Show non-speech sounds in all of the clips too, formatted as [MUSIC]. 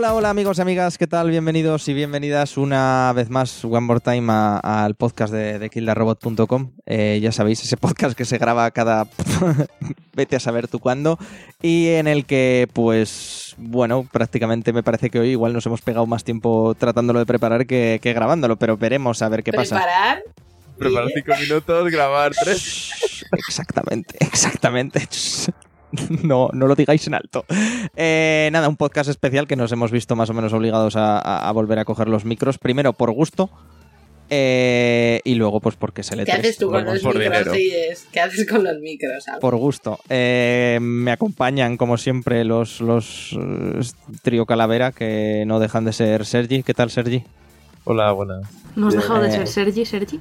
Hola, hola amigos y amigas, ¿qué tal? Bienvenidos y bienvenidas una vez más, one more time, al podcast de, de kildarrobot.com. Eh, ya sabéis, ese podcast que se graba cada... [LAUGHS] vete a saber tú cuándo. Y en el que, pues, bueno, prácticamente me parece que hoy igual nos hemos pegado más tiempo tratándolo de preparar que, que grabándolo, pero veremos a ver qué pasa. ¿Preparar? Preparar cinco minutos, grabar tres. Exactamente, exactamente. [LAUGHS] No, no lo digáis en alto. Eh, nada, un podcast especial que nos hemos visto más o menos obligados a, a- a volver a coger los micros. Primero por gusto eh, y luego pues porque se le ¿Qué haces tú con los por micros? ¿Qué haces con los micros? Por gusto. Eh, me acompañan, como siempre, los, los trío Calavera, que no dejan de ser Sergi. ¿Qué tal, Sergi? Hola, buenas. ¿No has dejado de ser Sergi, Sergi?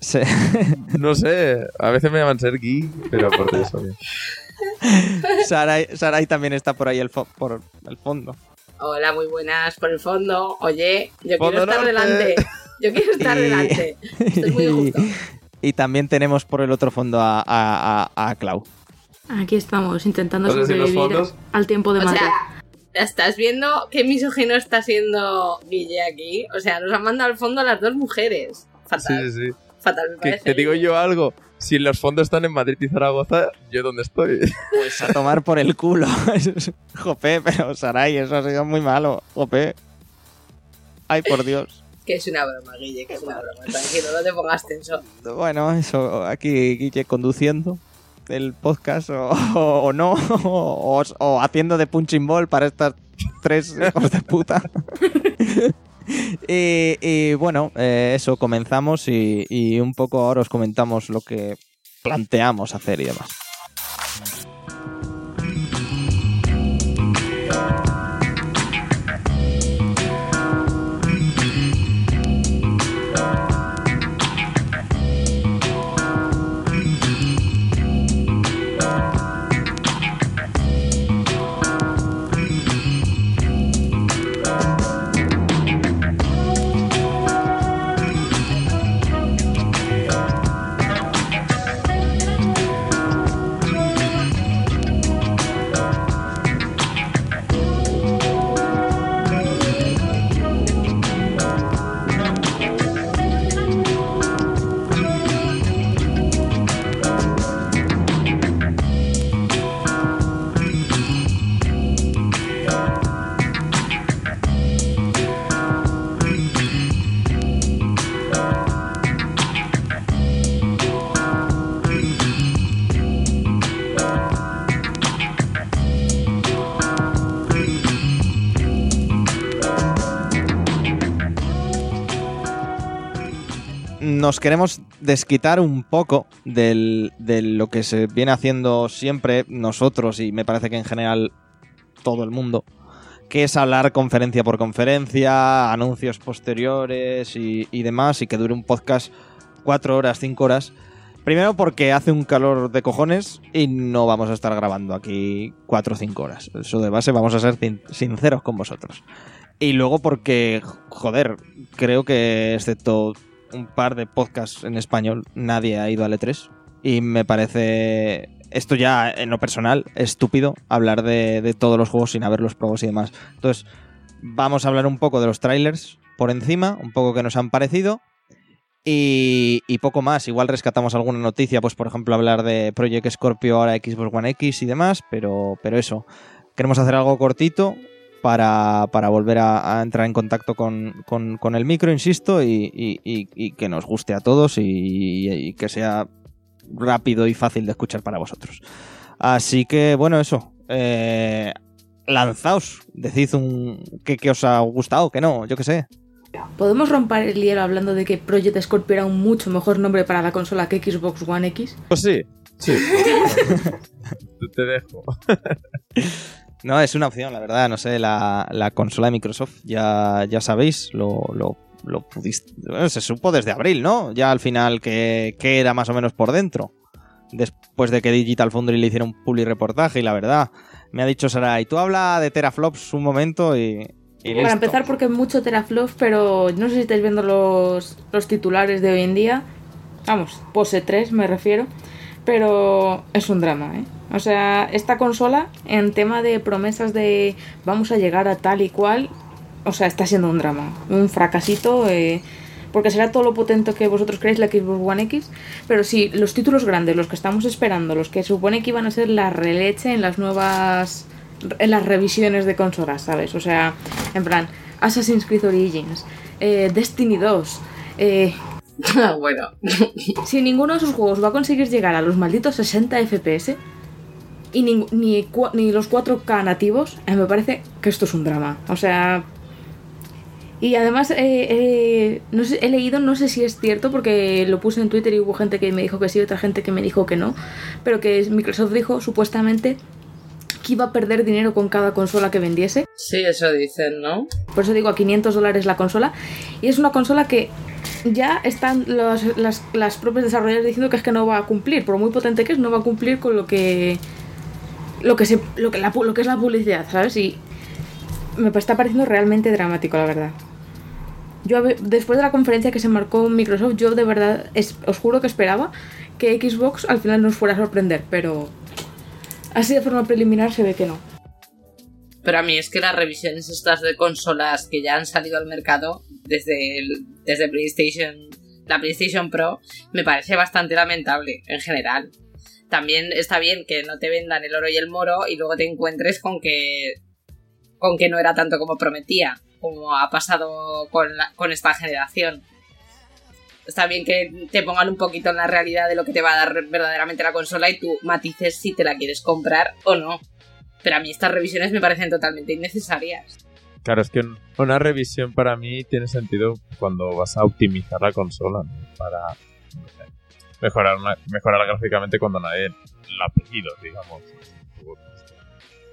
Se- [LAUGHS] No sé, a veces me llaman Sergi, pero por eso bien. [LAUGHS] Sarai, Sarai también está por ahí el fo- por el fondo. Hola, muy buenas por el fondo. Oye, yo Fondo quiero estar norte. delante. Yo quiero estar [LAUGHS] Y- delante. Estoy muy justo. [LAUGHS] y también tenemos por el otro fondo a, a, a- a Clau. Aquí estamos, intentando Entonces, ¿y los sobrevivir fondos? al tiempo de O sea, ¿estás viendo qué misógino está siendo Guille aquí? O sea, nos han mandado al fondo a las dos mujeres. Sí, sí. Fatal me Que parece. te digo yo algo. Si los fondos están en Madrid y Zaragoza, ¿yo dónde estoy? Pues a tomar por el culo. [LAUGHS] Jope, pero Sarai, eso ha sido muy malo. Jope. Ay, por Dios. Que es una broma, Guille, que es una broma. Tranquilo, no te pongas tenso. Bueno, eso, aquí Guille conduciendo el podcast o, o- o no, o, o haciendo de punching ball para estas tres hijos de puta. [LAUGHS] y, [LAUGHS] y bueno, eh, eso, comenzamos y, y un poco ahora os comentamos lo que planteamos hacer y demás. Nos queremos desquitar un poco del- de lo que se viene haciendo siempre nosotros y me parece que en general todo el mundo, que es hablar conferencia por conferencia, anuncios posteriores y, y demás, y que dure un podcast cuatro horas, cinco horas. Primero porque hace un calor de cojones y no vamos a estar grabando aquí cuatro o cinco horas. Eso de base vamos a ser sin- sinceros con vosotros. Y luego porque, joder, creo que excepto un par de podcasts en español, nadie ha ido al E3. Y me parece, esto ya en lo personal, estúpido hablar de, todos los juegos sin haberlos probado y demás. Entonces, vamos a hablar un poco de los trailers por encima, un poco que nos han parecido. Y, y poco más, igual rescatamos alguna noticia, pues por ejemplo hablar de Project Scorpio ahora Xbox One X y demás, pero, pero eso, queremos hacer algo cortito para, para volver a, a entrar en contacto con, con- con el micro, insisto, y, y- y- y que nos guste a todos y, y que sea rápido y fácil de escuchar para vosotros. Así que bueno, eso. eh, lanzaos, decid un que, que os ha gustado, que no, yo que sé. ¿Podemos romper el hielo hablando de que Project Scorpio era un mucho mejor nombre para la consola que Xbox One X? Pues sí, sí. [LAUGHS] Te dejo. [LAUGHS] No, es una opción, la verdad. No sé, la, la consola de Microsoft, ya, ya sabéis, lo, lo, lo pudiste. bueno, se supo desde abril, ¿no? Ya al final que, que era más o menos por dentro. Después de que Digital Foundry le hiciera un puli reportaje, y la verdad, me ha dicho Sara, y tú habla de teraflops un momento y. y Para listo". empezar, porque es mucho teraflops, pero no sé si estáis viendo los, los titulares de hoy en día. Vamos, pose 3 me refiero. Pero es un drama, ¿eh? O sea, esta consola, en tema de promesas de vamos a llegar a tal y cual, o sea, está siendo un drama. Un fracasito. eh, porque será todo lo potente que vosotros creéis la Xbox One X. Pero sí, los títulos grandes, los que estamos esperando, los que supone que iban a ser la releche en las nuevas. en las revisiones de consolas, ¿sabes? O sea, en plan, Assassin's Creed Origins, eh, Destiny 2. Eh, [LAUGHS] bueno, si ninguno de esos juegos va a conseguir llegar a los malditos 60 FPS y ni, ni, los 4K nativos, eh, me parece que esto es un drama. O sea. Y además, eh, eh, he leído, no sé si es cierto, porque lo puse en Twitter y hubo gente que me dijo que sí, otra gente que me dijo que no, pero que Microsoft dijo supuestamente que iba a perder dinero con cada consola que vendiese. sí, eso dicen, ¿no? Por eso digo a 500 dólares la consola. Y es una consola que ya están los- las, las propias desarrolladoras diciendo que es que no va a cumplir. Por muy potente que es, no va a cumplir con lo que. Lo que, se, lo que, la pu- lo que es la publicidad, ¿sabes? Y me está pareciendo realmente dramático, la verdad. Yo, después de la conferencia que se marcó Microsoft, yo de verdad es- os juro que esperaba que Xbox al final nos fuera a sorprender, pero así de forma preliminar se ve que no. Pero a mí es que las revisiones estas de consolas que ya han salido al mercado desde, desde PlayStation, la PlayStation Pro, me parece bastante lamentable en general. También está bien que no te vendan el oro y el moro y luego te encuentres con que con que no era tanto como prometía, como ha pasado con, con esta generación. Está bien que te pongan un poquito en la realidad de lo que te va a dar verdaderamente la consola y tú matices si te la quieres comprar o no. Pero a mí estas revisiones me parecen totalmente innecesarias. Claro, es que una revisión para mí tiene sentido cuando vas a optimizar la consola, ¿no? Para no sé, mejorar, una- mejorar gráficamente cuando nadie la ha pedido, digamos.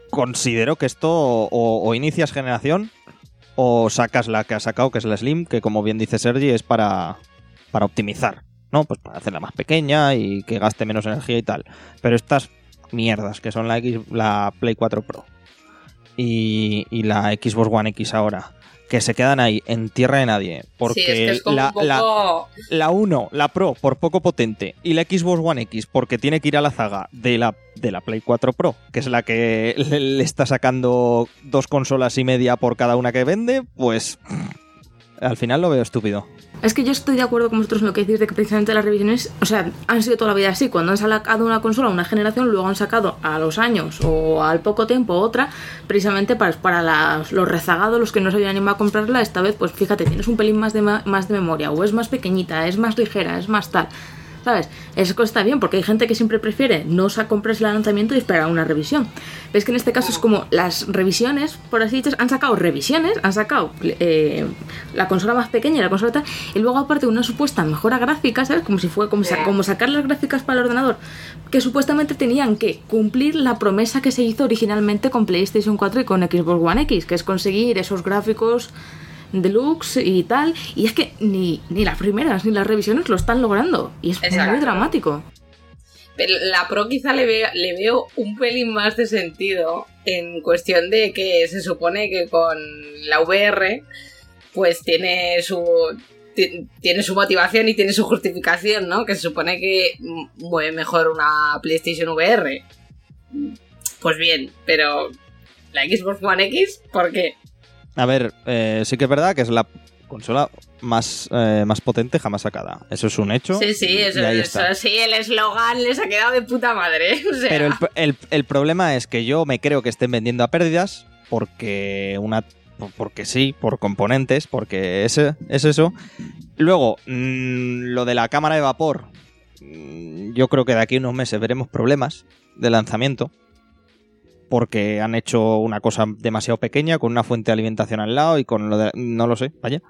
Considero que esto o, o inicias generación o sacas la que has sacado, que es la Slim, que como bien dice Sergi, es para, para optimizar, ¿no? Pues para hacerla más pequeña y que gaste menos energía y tal. Pero estas mierdas, que son la, X, la Play 4 Pro y, y la Xbox One X ahora, que se quedan ahí en tierra de nadie, porque sí, es que es como la, un la- la 1, la Pro, por poco potente, y la Xbox One X, porque tiene que ir a la zaga de la, de la Play 4 Pro, que es la que le, le está sacando dos consolas y media por cada una que vende, pues al final lo veo estúpido. Es que yo estoy de acuerdo con vosotros en lo que decís de que precisamente las revisiones, o sea, han sido toda la vida así. Cuando han sacado una consola, una generación, luego han sacado a los años o al poco tiempo otra, precisamente para, para los rezagados, los que no se habían animado a comprarla. Esta vez, pues fíjate, tienes un pelín más de, más de memoria, o es más pequeñita, es más ligera, es más tal. ¿Sabes? Eso está bien, porque hay gente que siempre prefiere no comprarse el lanzamiento y esperar una revisión. Ves que en este caso es como las revisiones, por así decirlo, han sacado revisiones, han sacado eh, la consola más pequeña y la consola tal, y luego aparte una supuesta mejora gráfica, ¿sabes? Como si fue como, sa- como sacar las gráficas para el ordenador, que supuestamente tenían que cumplir la promesa que se hizo originalmente con PlayStation 4 y con Xbox One X, que es conseguir esos gráficos deluxe y tal, y es que ni, ni las primeras ni las revisiones lo están logrando, y es Exacto. muy dramático. Pero la Pro quizá le veo, le veo un pelín más de sentido en cuestión de que se supone que con la VR pues tiene su ti- tiene su motivación y tiene su justificación, ¿no? Que se supone que mueve mejor una PlayStation VR. Pues bien, pero la Xbox One X, ¿por qué? A ver, eh, sí que es verdad que es la consola más, eh, más potente jamás sacada. Eso es un hecho. Sí, sí, eso, ahí eso está. sí, el eslogan les ha quedado de puta madre. [LAUGHS] O sea, Pero el, el- el problema es que yo me creo que estén vendiendo a pérdidas porque una por- porque sí, por componentes, porque es, es eso. Luego, mm, lo de la cámara de vapor, mm, yo creo que de aquí a unos meses veremos problemas de lanzamiento porque han hecho una cosa demasiado pequeña con una fuente de alimentación al lado y con lo de no lo sé, vaya,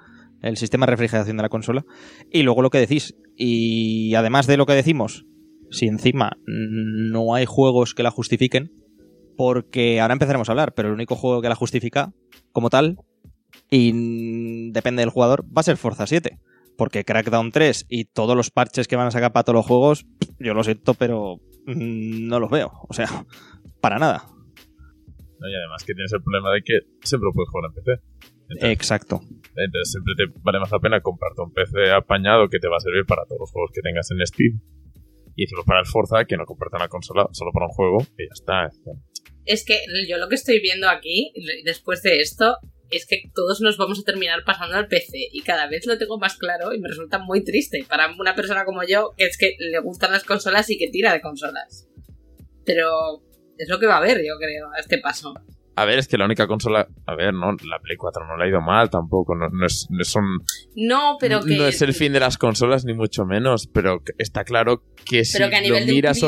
el sistema de refrigeración de la consola. Y luego lo que decís, y además de lo que decimos, si encima no hay juegos que la justifiquen, porque ahora empezaremos a hablar, pero el único juego que la justifica como tal, y depende del jugador, va a ser Forza 7. Porque Crackdown 3 y todos los parches que van a sacar para todos los juegos, yo lo siento, pero mm, no los veo. O sea, para nada. ¿No? Y además que tienes el problema de que siempre lo puedes jugar en PC. Entonces, Exacto. entonces siempre te vale más la pena comprarte un PC apañado que te va a servir para todos los juegos que tengas en Steam. y decimos para el Forza que no compartan la consola solo para un juego y ya está. Es que yo lo que estoy viendo aquí, después de esto, es que todos nos vamos a terminar pasando al PC y cada vez lo tengo más claro y me resulta muy triste para una persona como yo que es que le gustan las consolas y que tira de consolas. Pero es lo que va a haber, yo creo, a este paso. A ver, es que la única consola. A ver, no, la Play 4 no le ha ido mal tampoco. No, no es, no, son, no, pero que. No es el fin de las consolas, ni mucho menos. Pero está claro que si lo miras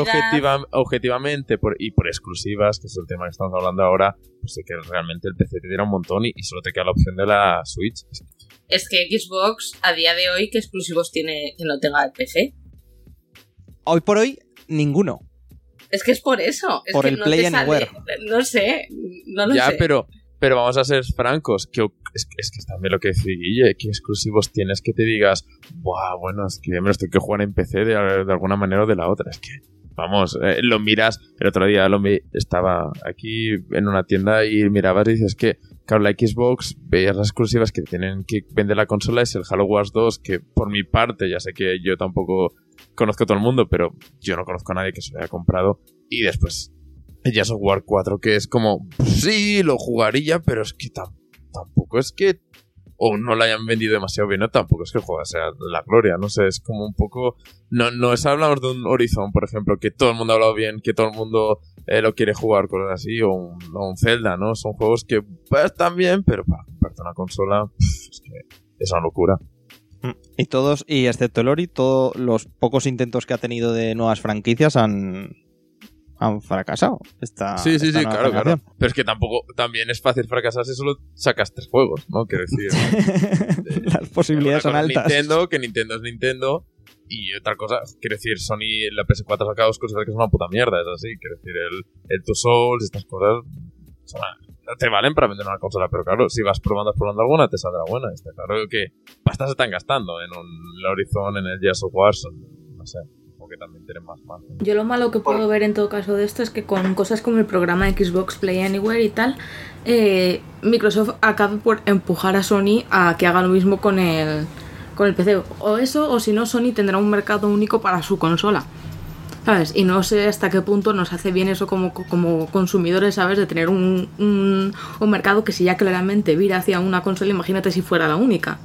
objetivamente por, y por exclusivas, que es el tema que estamos hablando ahora, pues sé que realmente el PC te diera un montón y, solo te queda la opción de la Switch. Es que Xbox, a día de hoy, ¿qué exclusivos tiene que no tenga el PC? Hoy por hoy, ninguno. Es que es por eso. Es por que el Play Anywhere. No sé, no lo ya, sé. pero, pero vamos a ser francos. Que, es, que es también lo que decía Guille. ¿Qué exclusivos tienes que te digas? Buah, bueno, es que me los tengo que jugar en PC de, alguna manera o de la otra. Es que, vamos, eh, lo miras. El otro día lo estaba aquí en una tienda y mirabas y dices que, claro, la Xbox, veías las exclusivas que tienen que vender la consola. Es el Halo Wars 2, que por mi parte, ya sé que yo tampoco conozco a todo el mundo, pero yo no conozco a nadie que se lo haya comprado. Y después, el of War 4, que es como, sí, lo jugaría, pero es que tampoco es que. O no lo hayan vendido demasiado bien, no tampoco es que el juego sea la gloria, no sé, es como un poco. No, no es hablamos de un Horizon, por ejemplo, que todo el mundo ha hablado bien, que todo el mundo eh, lo quiere jugar, cosas así, o un, Zelda, ¿no? Son juegos que pues, están bien, pero para comprarte una consola, es que es una locura. Y todos, y excepto el Ori, todos los pocos intentos que ha tenido de nuevas franquicias han, han fracasado. Esta, sí, sí, sí, claro, claro. Pero es que tampoco, también es fácil fracasar si solo sacas tres juegos, ¿no? Quiero decir. [LAUGHS] Las posibilidades son altas. Nintendo, que Nintendo es Nintendo. Y otra cosa, quiero decir, Sony, la PS4 ha sacado dos cosas que son una puta mierda, es así. Quiero decir, el, el Two Souls, estas cosas. Son, te valen para vender una consola, pero claro, si vas probando, probando alguna, te saldrá buena. Está claro que pastas están gastando en un Horizon, en el Gears of War, no sé, que también tienen más margen. Yo lo malo que puedo ver en todo caso de esto es que con cosas como el programa Xbox Play Anywhere y tal, eh, Microsoft acabe por empujar a Sony a que haga lo mismo con el, con el PC. O eso, o si no, Sony tendrá un mercado único para su consola. ¿sabes? Y no sé hasta qué punto nos hace bien eso como, como consumidores, ¿sabes? De tener un, un, mercado que si ya claramente vira hacia una consola, imagínate si fuera la única.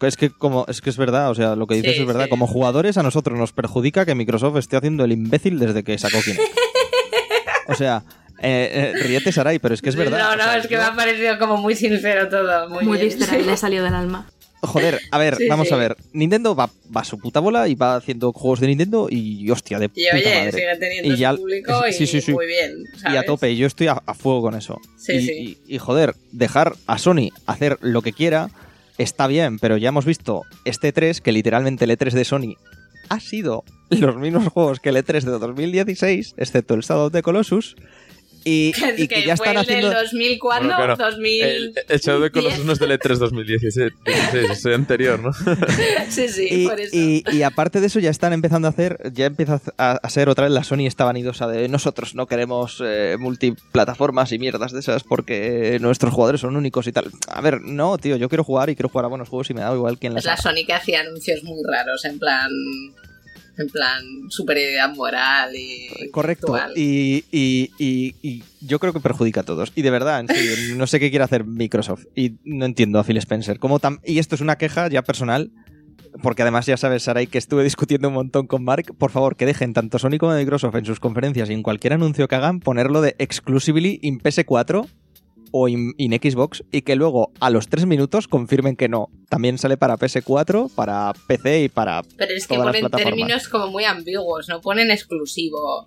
Es que como es que es verdad, o sea, lo que dices es verdad. Como jugadores a nosotros nos perjudica que Microsoft esté haciendo el imbécil desde que sacó Kinect. [LAUGHS] o sea, eh, eh, ríete Sarai, pero es que es verdad. No, no, es que me ha parecido como muy sincero todo. Muy, muy y le ha salido del alma. Joder, a ver, [LAUGHS] vamos a ver. Nintendo va, a su puta bola y va haciendo juegos de Nintendo y hostia, de y oye, sigue teniendo su público y muy bien. Y a tope, yo estoy a, fuego con eso. Y, y, joder, dejar a Sony hacer lo que quiera está bien, pero ya hemos visto este 3, que literalmente el E3 de Sony ha sido los mismos juegos que el E3 de 2016, excepto el Shadow of the Colossus, [LAUGHS] y, que, ya están haciendo. ¿El 2000 cuándo? 2000... El, el Shadow Colossus no es del E3 2016, es anterior, ¿no? [LAUGHS] sí, sí, y, por eso. Y, aparte de eso, ya están empezando a hacer, ya empieza a, ser otra vez la Sony esta vanidosa de nosotros no queremos eh, multiplataformas y mierdas de esas porque nuestros jugadores son únicos y tal. A ver, no, tío, yo quiero jugar y quiero jugar a buenos juegos y me da igual quién las Es la Sony que hacía anuncios muy raros, en plan en plan superioridad moral y correcto. y, y, y, yo creo que perjudica a todos. Y de verdad [LAUGHS] no sé qué quiere hacer Microsoft. Y no entiendo a Phil Spencer. Como y esto es una queja ya personal porque además ya sabes Sarai que estuve discutiendo un montón con Mark. Por favor que dejen tanto Sony como Microsoft en sus conferencias y en cualquier anuncio que hagan ponerlo de exclusively in PS4 o en Xbox y que luego a los tres minutos confirmen que no. También sale para PS4, para PC y para. Pero es que ponen términos como muy ambiguos, no ponen exclusivo.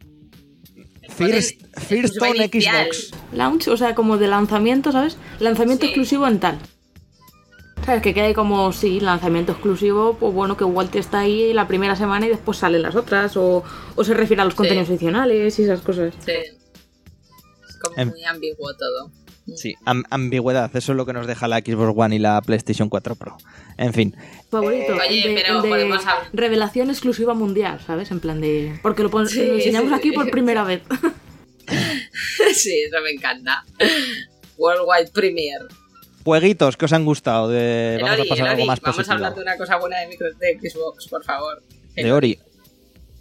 First, first on Xbox. Launch, o sea, como de lanzamiento, ¿sabes? Lanzamiento exclusivo en tal. ¿Sabes? Que queda ahí como, sí, lanzamiento exclusivo, pues bueno, que Walt está ahí la primera semana y después salen las otras, o, se refiere a los contenidos adicionales y esas cosas. Sí. Es como em. muy ambiguo todo. Sí, ambigüedad, eso es lo que nos deja la Xbox One y la PlayStation 4 Pro. En fin. Favorito. Oye, pero podemos Revelación exclusiva mundial, ¿sabes? En plan de. Porque lo, enseñamos aquí por primera vez. [LAUGHS] sí, eso me encanta. Worldwide Premiere. Jueguitos que os han gustado. De... Vamos a pasar algo más Vamos a hablar de una cosa buena de, micro... de Xbox, por favor. de Ori.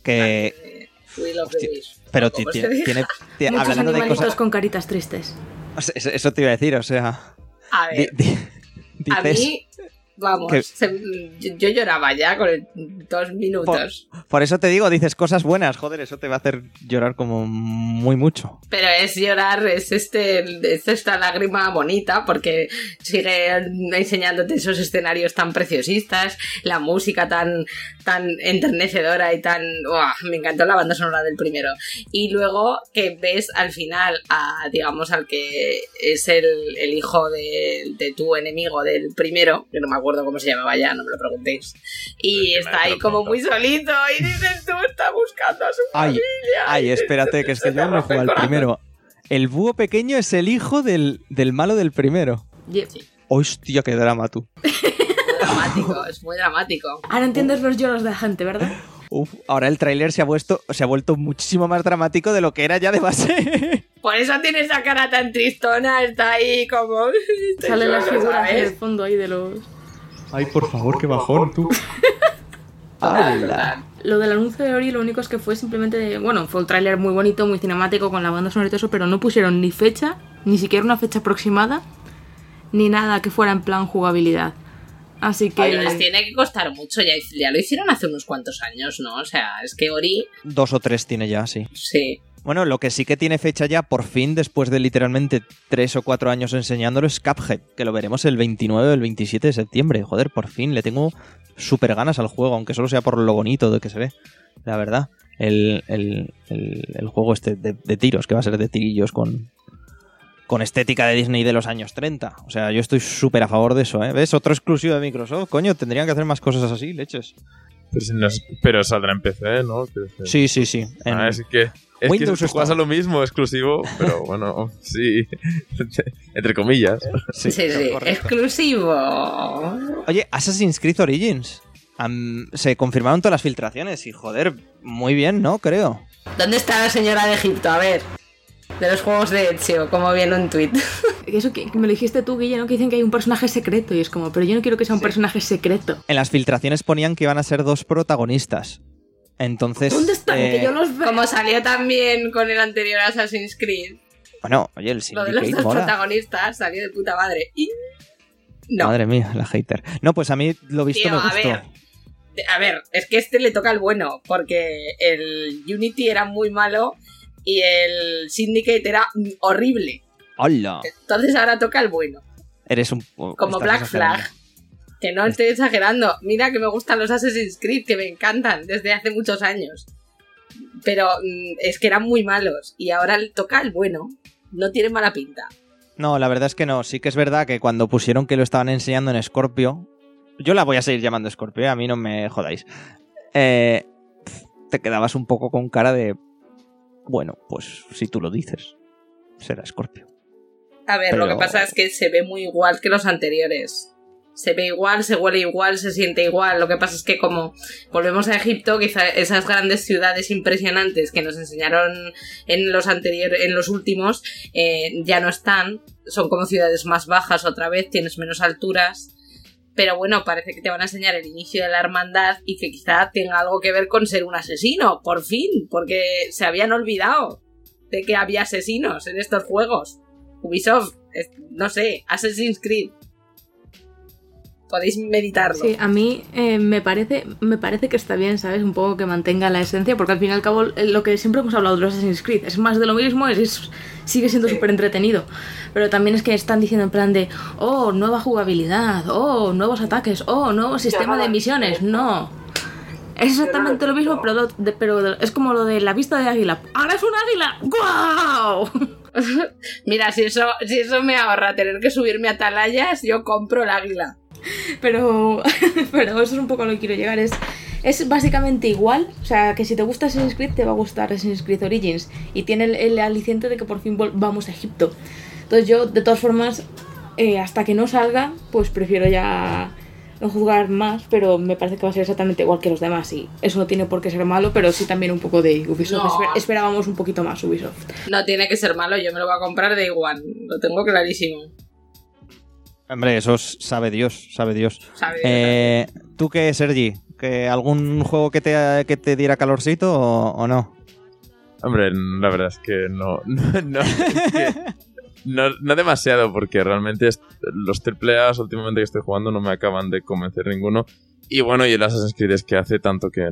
Que. Eh, the Hostia, Wisp. Pero ¿Cómo ti- se tiene, tiene- hablando de cosas. con caritas tristes. Eso, [LAUGHS] eso te iba a decir, o sea. A ver, di- a dices- mí, vamos, se- yo, yo lloraba ya con el- dos minutos. Por eso te digo, dices cosas buenas, joder, eso te va a hacer llorar como muy mucho. Pero es llorar, es este, es esta lágrima bonita, porque sigue enseñándote esos escenarios tan preciosistas, la música tan, tan enternecedora y tan. ¡Uah! me encantó la banda sonora del primero. Y luego que ves al final a, digamos, al que es el, el hijo de, de tu enemigo del primero, que no me acuerdo cómo se llamaba ya, no me lo preguntéis. Y que está ahí como muy solito, y dices tú, está buscando a su Ay, familia. ay, espérate, que es que yo no juego al primero. El búho pequeño es el hijo del, del malo del primero. Yep. Hostia, qué drama tú. [LAUGHS] dramático, es muy dramático. Ahora entiendes los lloros de la gente, ¿verdad? Uf, ahora el tráiler se ha vuelto, se ha vuelto muchísimo más dramático de lo que era ya de base. [LAUGHS] Por eso tiene esa cara tan tristona, está ahí como... Salen las figuras en el fondo ahí de los... Ay, por favor, qué bajón tú. ¡Hala! [LAUGHS] Lo del anuncio de Ori lo único es que fue simplemente... Bueno, fue un tráiler muy bonito, muy cinemático, con la banda sonora y todo eso, pero no pusieron ni fecha, ni siquiera una fecha aproximada, ni nada que fuera en plan jugabilidad. Así que... Les tiene que costar mucho, ya, ya lo hicieron hace unos cuantos años, ¿no? O sea, es que Ori, Dos o tres tiene ya, sí. sí. Bueno, lo que sí que tiene fecha ya, por fin, después de literalmente tres o cuatro años enseñándolo, es Cuphead, que lo veremos el 29 o el 27 de septiembre. Joder, por fin, le tengo súper ganas al juego, aunque solo sea por lo bonito de que se ve, la verdad. El, el- el- el juego este de, de tiros, que va a ser de tirillos con, con estética de Disney de los años 30. O sea, yo estoy súper a favor de eso, ¿eh? ¿Ves? Otro exclusivo de Microsoft. Coño, tendrían que hacer más cosas así, leches. Pero, si no pero saldrá en PC, ¿no? Sí, sí, sí. En- Ah, así que. Es Windows que tú juegas a Store. lo mismo, exclusivo, pero [LAUGHS] bueno, sí. [LAUGHS] Entre comillas. Sí, sí, exclusivo. Oye, Assassin's Creed Origins. Se confirmaron todas las filtraciones y joder, muy bien, ¿no? Creo. ¿Dónde está la señora de Egipto? A ver. De los juegos de Ezio, como viene un tweet. [LAUGHS] Eso que, que me lo dijiste tú, Guille, ¿no? Que dicen que hay un personaje secreto y es como, pero yo no quiero que sea un personaje secreto. En las filtraciones ponían que iban a ser dos protagonistas. Entonces. ¿Dónde están? eh, Que yo los veo. Como salió también con el anterior Assassin's Creed, Bueno, oye, el lo de los Syndicate dos mola. protagonistas salió de puta madre. Y... No. Madre mía, la hater. No, pues a mí lo visto Tío, me a gustó. ver. A ver, es que este le toca el bueno, porque el Unity era muy malo y el Syndicate era horrible. ¡Hola! Entonces ahora toca el bueno. Eres un. Como Black. Flag. Que no estoy exagerando. Mira que me gustan los Assassin's Creed, que me encantan desde hace muchos años. Pero mm, es que eran muy malos. Y ahora toca el bueno. No tiene mala pinta. No, la verdad es que no. Sí que es verdad que cuando pusieron que lo estaban enseñando en Scorpio, yo la voy a seguir llamando Scorpio, ¿eh? a mí no me jodáis. Eh, te quedabas un poco con cara de. Bueno, pues si tú lo dices, será Scorpio. A ver, lo que pasa es que se ve muy igual que los anteriores. Se ve igual, se huele igual, se siente igual. Lo que pasa es que como volvemos a Egipto, quizá esas grandes ciudades impresionantes que nos enseñaron en los anteriores, en los últimos, eh, ya no están. Son como ciudades más bajas otra vez, tienes menos alturas. Pero bueno, parece que te van a enseñar el inicio de la hermandad y que quizá tenga algo que ver con ser un asesino, por fin, porque se habían olvidado de que había asesinos en estos juegos. Ubisoft, no sé, Assassin's Creed. Podéis meditarlo. Sí, a mí eh, me, parece, me parece que está bien, ¿sabes? Un poco que mantenga la esencia, porque al fin y al cabo eh, lo que siempre hemos hablado de los Assassin's Creed es más de lo mismo, es, es- sigue siendo súper entretenido. Pero también es que están diciendo en plan de, oh, nueva jugabilidad, oh, nuevos ataques, oh, nuevo sistema de misiones. No. Es exactamente lo mismo, pero, de- pero de- es como lo de la vista de águila. ¡Ahora es un águila! ¡Guau! [LAUGHS] Mira, si eso, si eso me ahorra tener que subirme a atalayas, yo compro el águila. [LAUGHS] Pero, [LAUGHS] pero eso es un poco a lo que quiero llegar. Es, es básicamente igual. O sea, que si te gusta Assassin's Creed, te va a gustar Assassin's Creed Origins. Y tiene el, el aliciente de que por fin vamos a Egipto. Entonces yo, de todas formas, eh, hasta que no salga, pues prefiero ya no jugar más, pero me parece que va a ser exactamente igual que los demás. Y eso no tiene por qué ser malo, pero sí también un poco de Ubisoft. No. Esper- esperábamos un poquito más Ubisoft. No tiene que ser malo, yo me lo voy a comprar de igual. Lo tengo clarísimo. Hombre, eso es- sabe Dios, sabe Dios. Eh, ¿Tú qué, Sergi? ¿Que ¿Algún juego que te, que te diera calorcito o, o no? Hombre, la verdad es que no. [LAUGHS] No, no, es que no, no demasiado, porque realmente los AAA últimamente que estoy jugando no me acaban de convencer ninguno. Y bueno, y el Assassin's Creed es que hace tanto que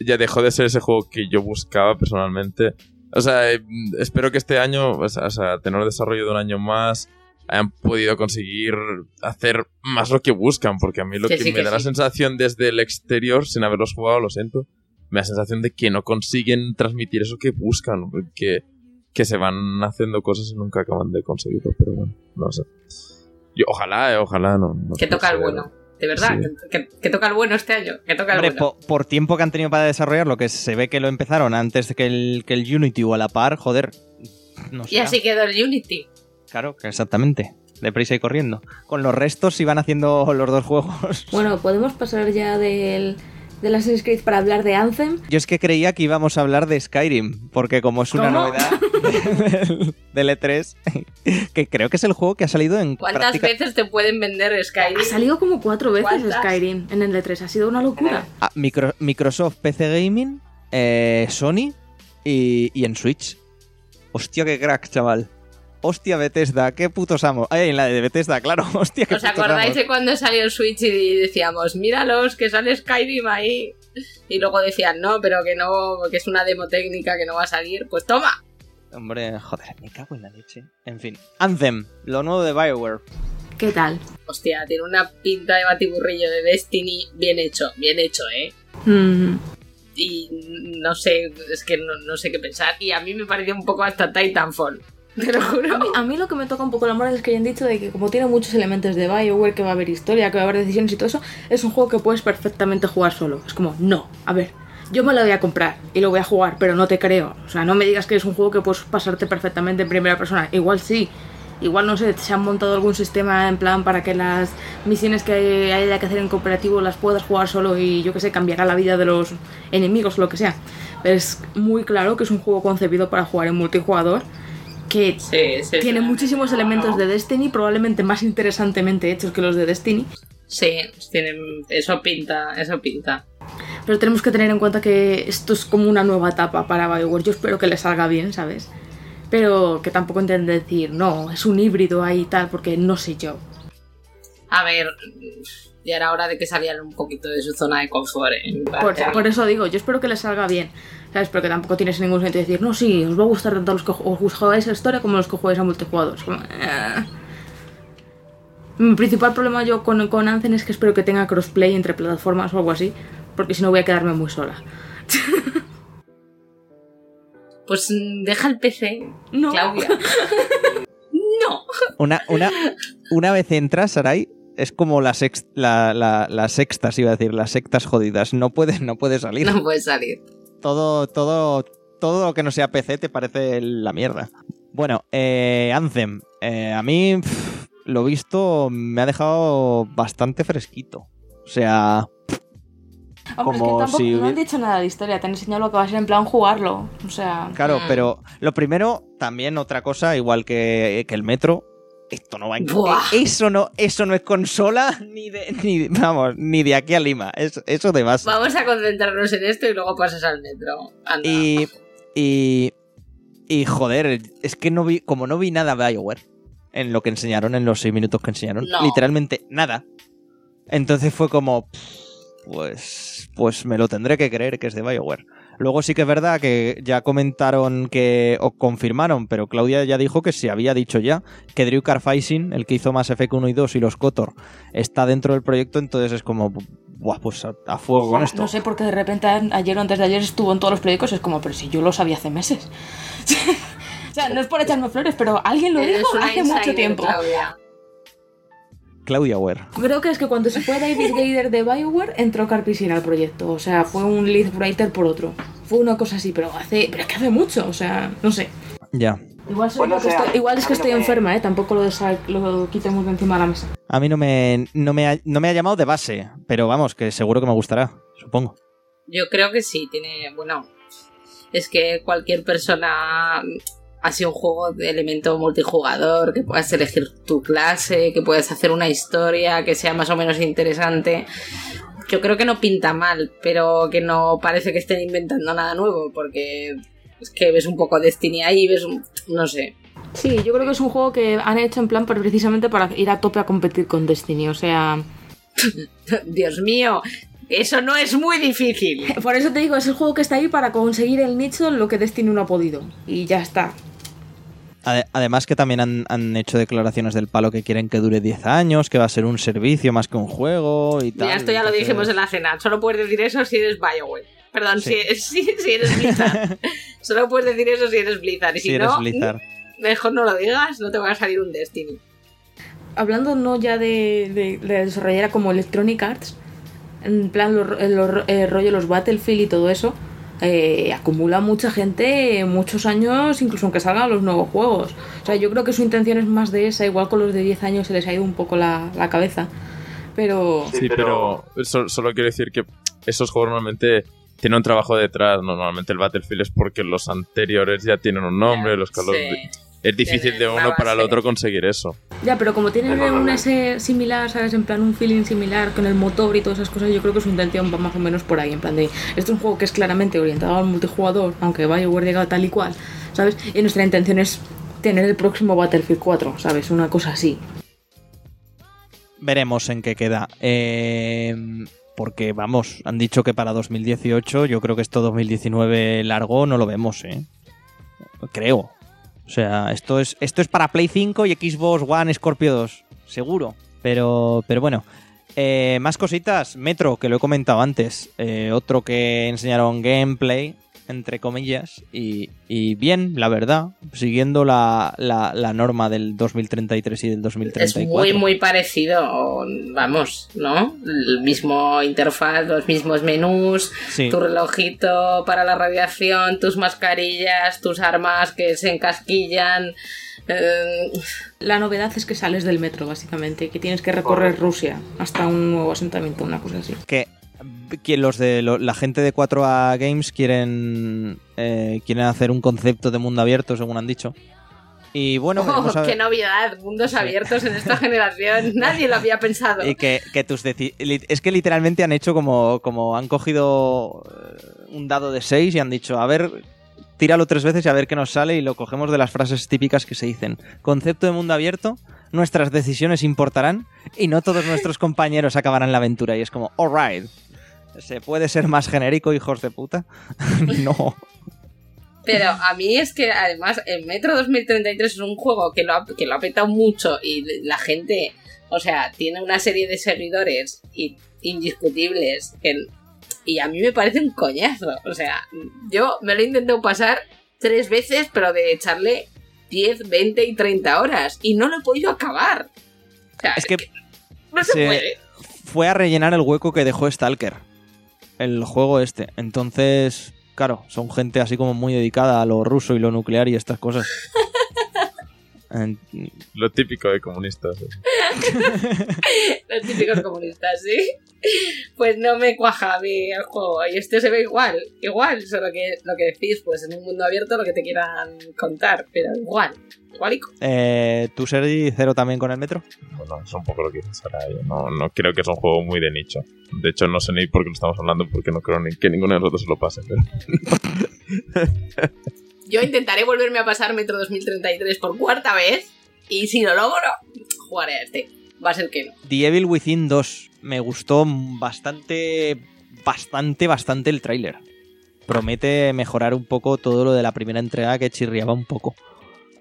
ya dejó de ser ese juego que yo buscaba personalmente. O sea, eh, espero que este año, o sea, o sea, a tener desarrollo de un año más, hayan podido conseguir hacer más lo que buscan, porque a mí lo Que que, sí, me que da la sí. sensación desde el exterior, sin haberlos jugado, lo siento, me da la sensación de que no consiguen transmitir eso que buscan, que, que se van haciendo cosas y nunca acaban de conseguirlo, pero bueno, no sé. Yo, ojalá, eh, ojalá no. no Que toca el bueno. De verdad, Sí. que, que- toca el bueno este año. Que toca el Hombre, bueno. po- por tiempo que han tenido para desarrollarlo, que se ve que lo empezaron antes de que el, que el Unity o a la par, joder. No. Y así quedó el Unity. Claro, exactamente. Deprisa y corriendo. Con los restos iban haciendo los dos juegos. [LAUGHS] Bueno, podemos pasar ya del, del Assassin's Creed para hablar de Anthem. Yo es que creía que íbamos a hablar de Skyrim, porque como es una ¿Cómo? novedad [LAUGHS] del, del E3, que creo que es el juego que ha salido en ¿Cuántas práctica- veces te pueden vender Skyrim? Ha salido como cuatro veces ¿Cuántas? Skyrim en el E3. Ha sido una locura. Ah, Micro- Microsoft PC Gaming, eh, Sony y, y en Switch. Hostia, qué crack, chaval. Hostia, Bethesda, qué putos amos. Ay, en la de Bethesda, claro. [LAUGHS] Hostia, qué ¿Os acordáis amos. de cuando salió el Switch y decíamos, míralos, que sale Skyrim ahí? Y luego decían, no, pero que no, que es una demo técnica que no va a salir. Pues toma. Hombre, joder, me cago en la leche. En fin. Anthem, lo nuevo de Bioware. ¿Qué tal? Hostia, tiene una pinta de batiburrillo de Destiny bien hecho, bien hecho, ¿eh? Mm, Y no sé, es que no, no sé qué pensar. Y a mí me pareció un poco hasta Titanfall. [LAUGHS] Te lo juro. A mí, a mí lo que me toca un poco la moral es que hayan dicho de que como tiene muchos elementos de Bioware, que va a haber historia, que va a haber decisiones y todo eso, es un juego que puedes perfectamente jugar solo. Es como, no, a ver, yo me lo voy a comprar y lo voy a jugar, pero no te creo. O sea, no me digas que es un juego que puedes pasarte perfectamente en primera persona. Igual sí. Igual, no sé, se han montado algún sistema en plan para que las misiones que haya que hacer en cooperativo las puedas jugar solo y yo que sé, cambiará la vida de los enemigos o lo que sea. Pero es muy claro que es un juego concebido para jugar en multijugador que Sí, sí. tiene sí. muchísimos elementos de Destiny, probablemente más interesantemente hechos que los de Destiny. Sí, tienen, eso pinta, eso pinta. Pero tenemos que tener en cuenta que esto es como una nueva etapa para Bioware. Yo espero que le salga bien, ¿sabes? Pero que tampoco intenten decir, no, es un híbrido ahí y tal, porque no sé yo. A ver, ya era hora de que salieran un poquito de su zona de confort. ¿eh? Por, por eso digo, yo espero que le salga bien, ¿sabes? Pero que tampoco tienes ningún sentido decir, no, sí, os va a gustar tanto los que os jugáis a historia como los que jugáis a multijugador. Es como, eh. Mi principal problema yo con, con Anthem es que espero que tenga crossplay entre plataformas o algo así, porque si no voy a quedarme muy sola. [LAUGHS] Pues deja el PC, No. Claudia. [LAUGHS] no. Una, una, una vez entras, Sarai, es como la, sex- la, la- las sextas, iba a decir, las sectas jodidas. No puedes no puede salir. No puede salir. Todo, todo, todo lo que no sea PC te parece la mierda. Bueno, eh, Anthem. eh, a mí, lo visto, me ha dejado bastante fresquito. O sea, Hombre, Como es que tampoco si no han dicho nada de historia, te han enseñado lo que va a ser en plan jugarlo. O sea, claro, pero lo primero, también otra cosa, igual que, que el metro. Esto no va en. Eso no, eso no es consola [LAUGHS] ni de, [LAUGHS] ni, vamos, ni de aquí a Lima. Es- eso de base. Vamos a concentrarnos en esto y luego pasas al metro. Anda. Y, y, y joder, es que no vi, como no vi nada de Bioware en lo que enseñaron, en los seis minutos que enseñaron, No. literalmente nada. Entonces fue como, pues, pues me lo tendré que creer que es de Bioware. Luego sí que es verdad que ya comentaron que, o confirmaron, pero Claudia ya dijo que se había dicho ya, que Drew Carfacing, el que hizo Mass Effect 1 y 2 y los Kotor, está dentro del proyecto, entonces es como, buah, pues a, a fuego con esto. no sé por qué de repente ayer o antes de ayer estuvo en todos los proyectos. Es como, pero si yo lo sabía hace meses. [LAUGHS] o sea, no es por echarme flores, pero alguien lo dijo hace mucho tiempo. Claudia. Claudia Ware. Creo que es que cuando se fue David Gader de Bioware, entró Carpisier al proyecto. O sea, fue un lead writer por otro. Fue una cosa así, pero hace. Pero es que hace mucho, o sea, no sé. Ya. Igual, soy Bueno, yo que o sea, estoy- igual es que no estoy me- enferma, ¿eh? Tampoco lo, lo quitemos de encima de la mesa. A mí no me, no, me ha, no me ha llamado de base, pero vamos, que seguro que me gustará, supongo. Yo creo que sí, tiene. Bueno, es que cualquier persona. Ha sido un juego de elemento multijugador, que puedas elegir tu clase, que puedas hacer una historia que sea más o menos interesante. yo creo que no pinta mal, pero que no parece que estén inventando nada nuevo, porque es que ves un poco Destiny ahí, ves un, no sé. Sí, yo creo que es un juego que han hecho en plan precisamente para ir a tope a competir con Destiny, o sea... [LAUGHS] Dios mío, eso no es muy difícil. [LAUGHS] Por eso te digo, es el juego que está ahí para conseguir el nicho en lo que Destiny no ha podido. Y ya está. Además que también han, hecho declaraciones del palo que quieren que dure 10 años, que va a ser un servicio más que un juego y tal. Ya esto ya lo dijimos en la cena. Solo puedes decir eso si eres Bioware. Perdón, [LAUGHS] si, eres Blizzard. [LAUGHS] Solo puedes decir eso si eres Blizzard. Y si, no, mejor no lo digas, no te va a salir un Destiny. Hablando no ya de, de, desarrollar como Electronic Arts, en plan el, rollo los Battlefield y todo eso, eh, acumula mucha gente muchos años, incluso aunque salgan los nuevos juegos. O sea, yo creo que su intención es más de esa, igual con los de 10 años se les ha ido un poco la, cabeza. Pero... Sí, pero solo, quiero decir que esos juegos normalmente tienen un trabajo detrás. Normalmente el Battlefield es porque los anteriores ya tienen un nombre, los Call es difícil de uno para el otro conseguir eso. Ya, pero como tienen un S similar, ¿sabes? En plan, un feeling similar con el motor y todas esas cosas, yo creo que su intención va más o menos por ahí. En plan de, este es un juego que es claramente orientado al multijugador, aunque vaya llegado tal y cual, ¿sabes? Y nuestra intención es tener el próximo Battlefield 4, ¿sabes? Una cosa así. Veremos en qué queda. Eh, porque, vamos, han dicho que para 2018, yo creo que esto 2019 largo no lo vemos, ¿eh? Creo. O sea, esto es, esto es para Play 5 y Xbox One Scorpio 2, seguro. Pero, pero bueno. Eh, más cositas. Metro, que lo he comentado antes. Eh, otro que enseñaron gameplay entre comillas, y, bien, la verdad, siguiendo la, la, norma del 2033 y del 2034. Es muy, muy parecido, vamos, ¿no? El mismo interfaz, los mismos menús, tu relojito para la radiación, tus mascarillas, tus armas que se encasquillan. Eh, la novedad es que sales del metro, básicamente, que tienes que recorrer Rusia hasta un nuevo asentamiento, una cosa así. Que que los de la gente de 4A Games quieren eh, quieren hacer un concepto de mundo abierto, según han dicho. Y bueno, oh, qué novedad, mundos abiertos en esta generación. [LAUGHS] Nadie lo había pensado. Y que, tus es que literalmente han hecho como, como han cogido eh, un dado de 6 y han dicho, a ver, tíralo tres veces y a ver qué nos sale y lo cogemos de las frases típicas que se dicen. Concepto de mundo abierto, nuestras decisiones importarán y no todos nuestros [LAUGHS] compañeros acabarán la aventura. Y es como, alright, ¿Se puede ser más genérico, hijos de puta? [LAUGHS] no. Pero a mí es que además el Metro 2033 es un juego que lo ha, que lo ha petado mucho y la gente, o sea, tiene una serie de servidores indiscutibles y a mí me parece un coñazo. O sea, yo me lo he intentado pasar tres veces, pero de echarle 10, 20 y 30 horas y no lo he podido acabar. es que, no se puede. Fue a rellenar el hueco que dejó Stalker el juego este. Entonces, claro, son gente así como muy dedicada a lo ruso y lo nuclear y estas cosas. [LAUGHS] Lo típico de comunistas. [LAUGHS] Los típicos comunistas, sí. Pues no me cuaja a mí el juego. Y este se ve igual, igual, solo que lo que decís, pues en un mundo abierto lo que te quieran contar, pero igual. Igualico. Eh, ¿Tú, Sergi, cero también con el metro? Bueno, es un poco lo que dices ahora. no, no creo que es un juego muy de nicho. De hecho, no sé ni por qué lo estamos hablando, porque no creo ni que ninguno de nosotros se lo pase. Pero... [LAUGHS] Yo intentaré volverme a pasar Metro 2033 por cuarta vez. Y si lo logro, jugaré a este. Va a ser que no. The Evil Within 2. Me gustó bastante, bastante, bastante el tráiler. Promete mejorar un poco todo lo de la primera entrega que chirriaba un poco.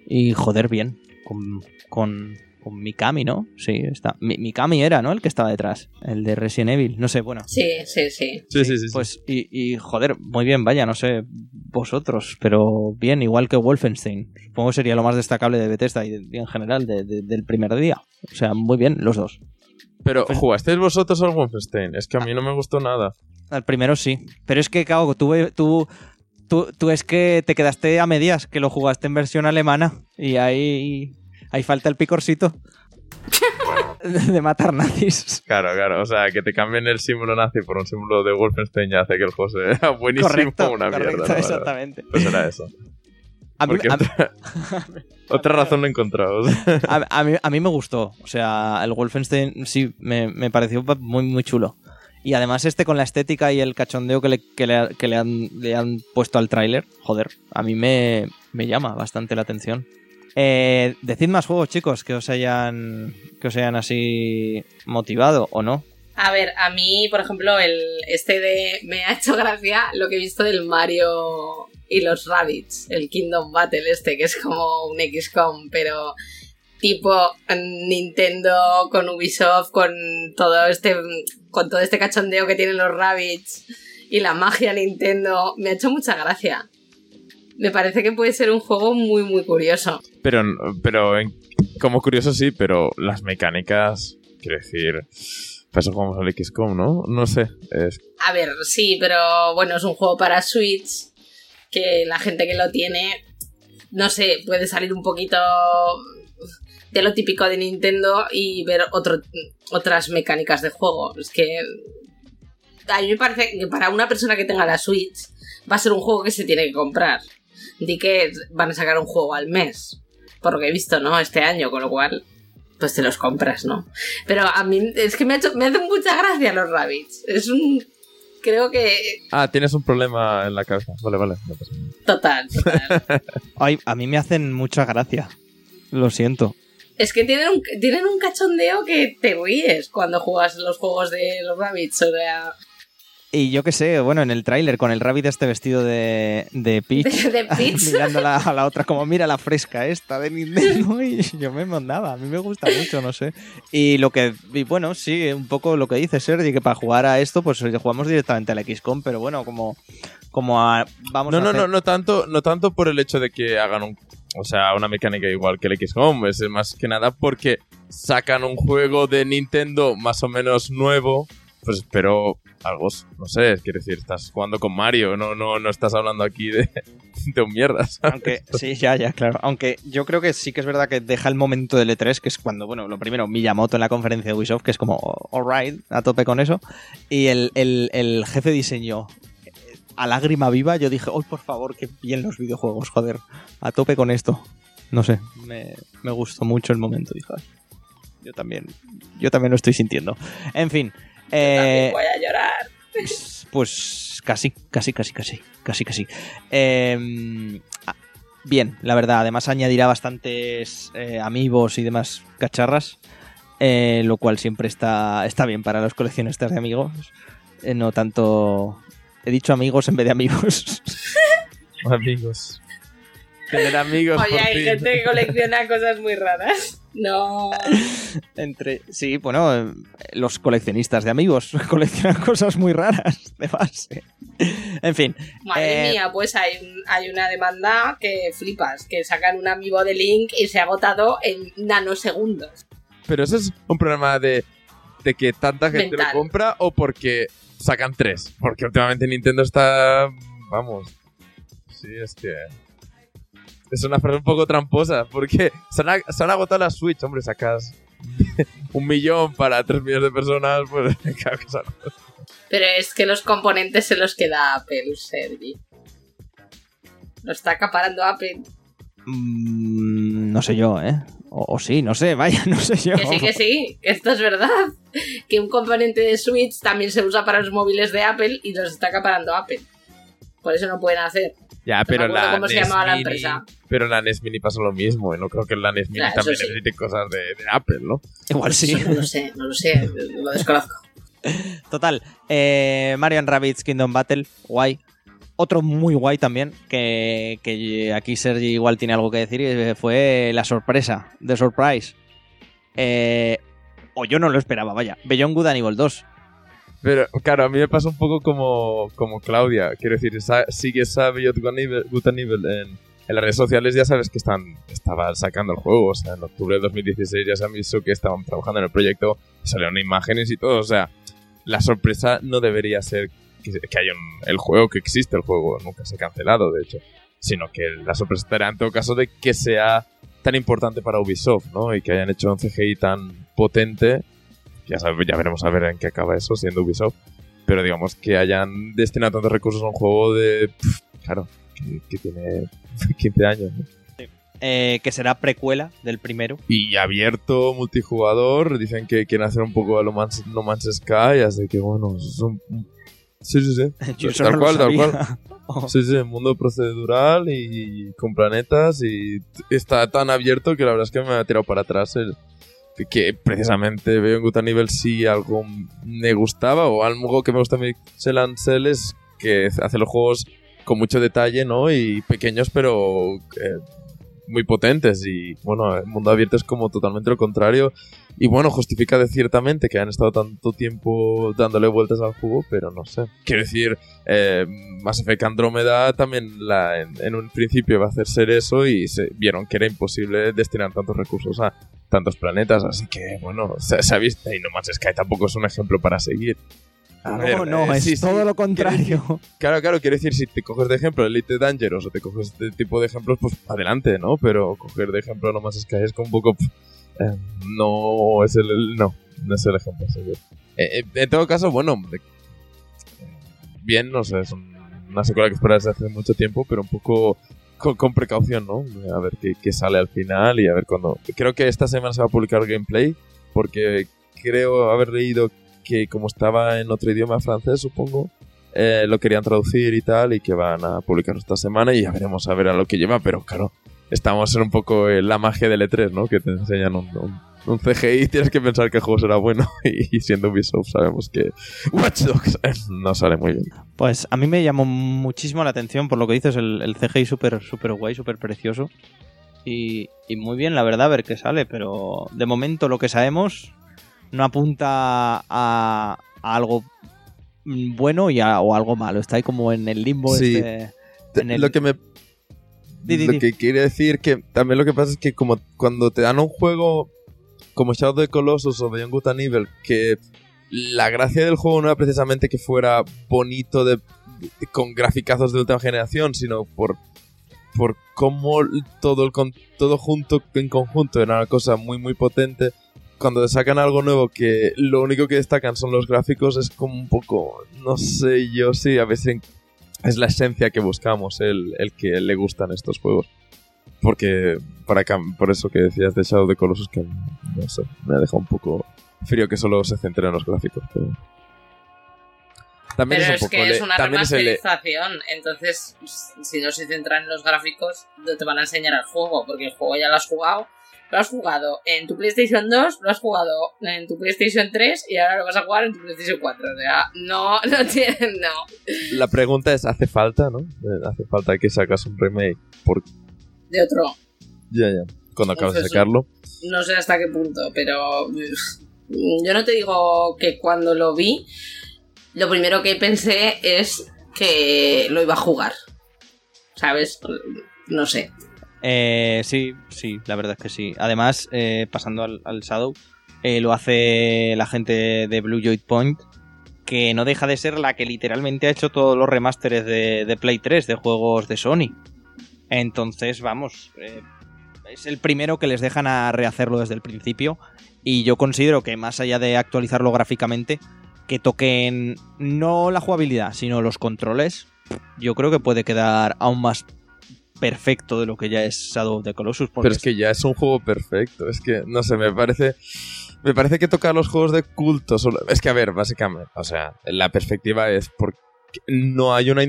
Y joder, bien. Con, con con Mikami, ¿no? Sí, está. Mikami era, ¿no? El que estaba detrás. El de Resident Evil. No sé, bueno. Sí, sí, sí. Sí, sí, sí. Pues, y, joder, muy bien, vaya, no sé vosotros, pero bien, igual que Wolfenstein. Supongo que sería lo más destacable de Bethesda y, en general del primer día. O sea, muy bien, los dos. Pero, ¿jugasteis vosotros al Wolfenstein? Es que a mí no me gustó nada. Al primero sí. Pero es que, cago, tú, tú, tú, tú es que te quedaste a medias, que lo jugaste en versión alemana. Y ahí Ahí falta el picorcito [LAUGHS] de matar nazis. Claro, claro. O sea, que te cambien el símbolo nazi por un símbolo de Wolfenstein ya hace que el juego sea [LAUGHS] buenísimo correcto, una mierda. exactamente. Pues era eso. [LAUGHS] otra, razón no he encontrado. a, mí, a, mí, me gustó. O sea, el Wolfenstein sí me, me pareció muy, muy chulo. Y además este con la estética y el cachondeo que le, que le, que le han, le han puesto al tráiler, joder, a mí me, me llama bastante la atención. Eh, decid más juegos, chicos, que os hayan que os hayan así motivado o no. A ver, a mí, por ejemplo, el este de me ha hecho gracia lo que he visto del Mario y los Rabbits, el Kingdom Battle este, que es como un XCOM, pero tipo Nintendo con Ubisoft, con todo este con todo este cachondeo que tienen los Rabbits y la magia Nintendo, me ha hecho mucha gracia. Me parece que puede ser un juego muy muy curioso. Pero, pero como curioso sí, pero las mecánicas, quiero decir, para eso jugamos al XCOM, ¿no? No sé. Es, A ver, sí, pero bueno, es un juego para Switch que la gente que lo tiene, no sé, puede salir un poquito de lo típico de Nintendo y ver otro, otras mecánicas de juego. Es que a mí me parece que para una persona que tenga la Switch va a ser un juego que se tiene que comprar. Di que van a sacar un juego al mes, por lo que he visto, ¿no? Este año, con lo cual, pues te los compras, ¿no? Pero a mí es que me, ha hecho- me hacen mucha gracia los rabbits. Es un... Creo que... Ah, tienes un problema en la cabeza. Vale, vale. no pasa nada. Total, total. [LAUGHS] Ay, a mí me hacen mucha gracia. Lo siento. es que tienen un, tienen un cachondeo que te ríes cuando juegas los juegos de los rabbits. O sea, Y yo qué sé, bueno, en el tráiler con el rabbit este vestido de, de Peach. de, [LAUGHS] de Peach. [LAUGHS] mirando a la, a la otra como mira la fresca esta de Nintendo [LAUGHS] y yo me mandaba, a mí me gusta mucho, no sé. Y lo que, y bueno, sí, un poco lo que dice Sergi, que para jugar a esto pues jugamos directamente al XCOM, pero bueno, como, como a, vamos No, a no, hacer- no, no tanto, no tanto por el hecho de que hagan un, o sea, una mecánica igual que el XCOM, es más que nada porque sacan un juego de Nintendo más o menos nuevo, pues espero algo, no sé, quiero decir, estás jugando con Mario, no, no, no estás hablando aquí de, de un mierda. Aunque, sí, ya, ya, claro. Aunque yo creo que sí que es verdad que deja el momento del E3, que es cuando, bueno, lo primero, Miyamoto en la conferencia de Ubisoft, que es como, alright, a tope con eso. Y el, el- jefe de diseño, eh, a lágrima viva, yo dije, oh, por favor, que bien los videojuegos, joder, a tope con esto. No sé, me, me gustó mucho el momento, dije. "Ay, Yo también, yo también lo estoy sintiendo. En fin. Eh, También voy a llorar. pues casi, casi, casi, casi, casi, casi. Eh, ah, bien, la verdad. Además añadirá bastantes eh, amigos y demás cacharras, eh, lo cual siempre está, está bien para los coleccionistas de amigos. Eh, no tanto... He dicho amigos en vez de amigos. [LAUGHS] Amigos. Tener amigos Oye, por hay fin. gente que colecciona [LAUGHS] cosas muy raras. No. Entre... Sí, bueno, los coleccionistas de amigos [LAUGHS] coleccionan cosas muy raras de base. En fin. Madre Eh, mía, pues hay, un- hay una demanda que flipas, que sacan un amigo de Link y se ha agotado en nanosegundos. Pero eso es un problema de, de que tanta gente Mental. lo compra o porque sacan tres. Porque últimamente Nintendo está. Vamos. Sí, es que. Es una frase un poco tramposa. Porque se han, se han agotado las Switch. Hombre, sacas [LAUGHS] un millón para tres millones de personas. Pues [LAUGHS] claro que Pero es que los componentes se los queda Apple, Sergi. Lo está acaparando Apple. mm, no sé yo, ¿eh? O, o sí, no sé, vaya, [LAUGHS] no sé yo. Que sí, que sí, que esto es verdad. Que un componente de Switch también se usa para los móviles de Apple y los está acaparando Apple. Por eso no pueden hacer. Ya, pero la cómo se llamaba la Mini- empresa. Pero la NES Mini pasa lo mismo. Y no creo que la NES Mini Claro, también sí. necesite cosas de, de Apple, ¿no? Igual sí. No lo sé, no lo sé, lo desconozco. [LAUGHS] Total, eh, Mario and Rabbids Kingdom Battle, guay. Otro muy guay también, que, que aquí Sergi igual tiene algo que decir, y fue la sorpresa, The Surprise. Eh, o yo no lo esperaba, vaya. Beyond Good and Evil 2. Pero, claro, a mí me pasa un poco como, como Claudia. Quiero decir, sa- sigues a Beyond Evil en, en las redes sociales, ya sabes que están estaban sacando el juego. O sea, en octubre de 2016 ya se han visto que estaban trabajando en el proyecto, salieron imágenes y todo. O sea, la sorpresa no debería ser que, que haya un- el juego, que existe el juego, nunca se ha cancelado, de hecho. Sino que la sorpresa estará en todo caso de que sea tan importante para Ubisoft, ¿no? Y que hayan hecho un CGI tan potente ya, sabe- ya veremos a ver en qué acaba eso siendo Ubisoft. Pero digamos que hayan destinado tantos recursos a un juego de. pf, claro, que, que tiene [LAUGHS] 15 años. ¿no? eh, que será precuela del primero. Y abierto, multijugador. Dicen que quieren hacer un poco a lo Man's, No Man's Sky, así que bueno, es un- Sí, sí, sí. [LAUGHS] Yo tal no cual, tal cual. [LAUGHS] Oh. Sí, sí, mundo procedural y con planetas y está tan abierto que la verdad es que me ha tirado para atrás el que, precisamente veo en Good Nivel sí algo me gustaba o algo que me gusta a Cell es que hace los juegos con mucho detalle, ¿no? Y pequeños pero eh, muy potentes y bueno, el mundo abierto es como totalmente lo contrario y bueno, justifica ciertamente que han estado tanto tiempo dándole vueltas al juego, pero no sé. Quiero decir, eh, Mass Effect Andrómeda también en, un principio iba a hacer ser eso y se vieron que era imposible destinar tantos recursos a tantos planetas, así que bueno, se, ha visto y No Man's Sky tampoco es un ejemplo para seguir. A ver, no, no, eh, es sí, sí, todo lo decir- contrario. Claro, claro, quiero decir, si te coges de ejemplo Elite Dangerous o te coges este tipo de ejemplos, pues adelante, ¿no? Pero coger de ejemplo No Man's Sky es un poco... eh, no es el, No, no es el ejemplo. a seguir. Eh, eh, en todo caso, bueno, bien, no sé, es un- una secuela que esperas desde hace mucho tiempo, pero un poco con, con precaución, ¿no? A ver qué, qué sale al final y a ver cuándo... Creo que esta semana se va a publicar gameplay, porque creo haber leído que como estaba en otro idioma francés, supongo, eh, lo querían traducir y tal, y que van a publicar esta semana y ya veremos a ver a lo que lleva, pero claro, estamos en un poco en la magia del E3, ¿no? Que te enseñan un, un- CGI y [LAUGHS] tienes que pensar que el juego será bueno [LAUGHS] y, siendo Ubisoft sabemos que Watch eh, no sale muy bien. Pues a mí me llamó muchísimo la atención por lo que dices, el, el CGI súper super guay, súper precioso. Y, y muy bien, la verdad, a ver qué sale, pero de momento lo que sabemos no apunta a, a algo bueno y a- o algo malo. Está ahí como en el limbo Sí. este, en el- Lo que me... Di, di, lo di. que quiere decir que también lo que pasa es que como cuando te dan un juego como Shadow of the Colossus o Beyond Good and Evil, que la gracia del juego no era precisamente que fuera bonito de, de- con graficazos de última generación, sino por por cómo todo el con- todo junto en conjunto era una cosa muy muy potente. Cuando sacan algo nuevo que lo único que destacan son los gráficos es como un poco no sé yo sí a veces es la esencia que buscamos el, el que le gustan estos juegos. Porque para por eso que decías de Shadow the Colossus que no sé, me ha dejado un poco frío que solo se centre en los gráficos, pero también Pero es es, un poco que es una es remasterización, entonces si no se centran en los gráficos, no te van a enseñar el juego, porque el juego ya lo has jugado. Lo has jugado en tu PlayStation 2, lo has jugado en tu PlayStation 3 y ahora lo vas a jugar en tu PlayStation 4. O sea, no, [LAUGHS] no tiene, no. La pregunta es, ¿hace falta, no? Eh, Hace falta que sacas un remake. Por... De otro, Ya, ya. Cuando acabas de sacarlo. no sé hasta qué punto, pero uf, yo no te digo que cuando lo vi, lo primero que pensé es que lo iba a jugar. ¿Sabes? No sé. Eh, sí, sí, la verdad es que sí. Además, eh, pasando al, Shadow, eh, lo hace la gente de Blue Joy Point, que no deja de ser la que literalmente ha hecho todos los remasteres de, de Play 3 de juegos de Sony. Entonces, vamos, eh, es el primero que les dejan a rehacerlo desde el principio. Y yo considero que más allá de actualizarlo gráficamente, que toquen no la jugabilidad, sino los controles, yo creo que puede quedar aún más perfecto de lo que ya es Shadow of the Colossus. porque Pero es que ya es un juego perfecto. Es que, no sé, me parece. Me parece que tocar los juegos de culto. Es que, a ver, básicamente, o sea, la perspectiva es porque no hay una.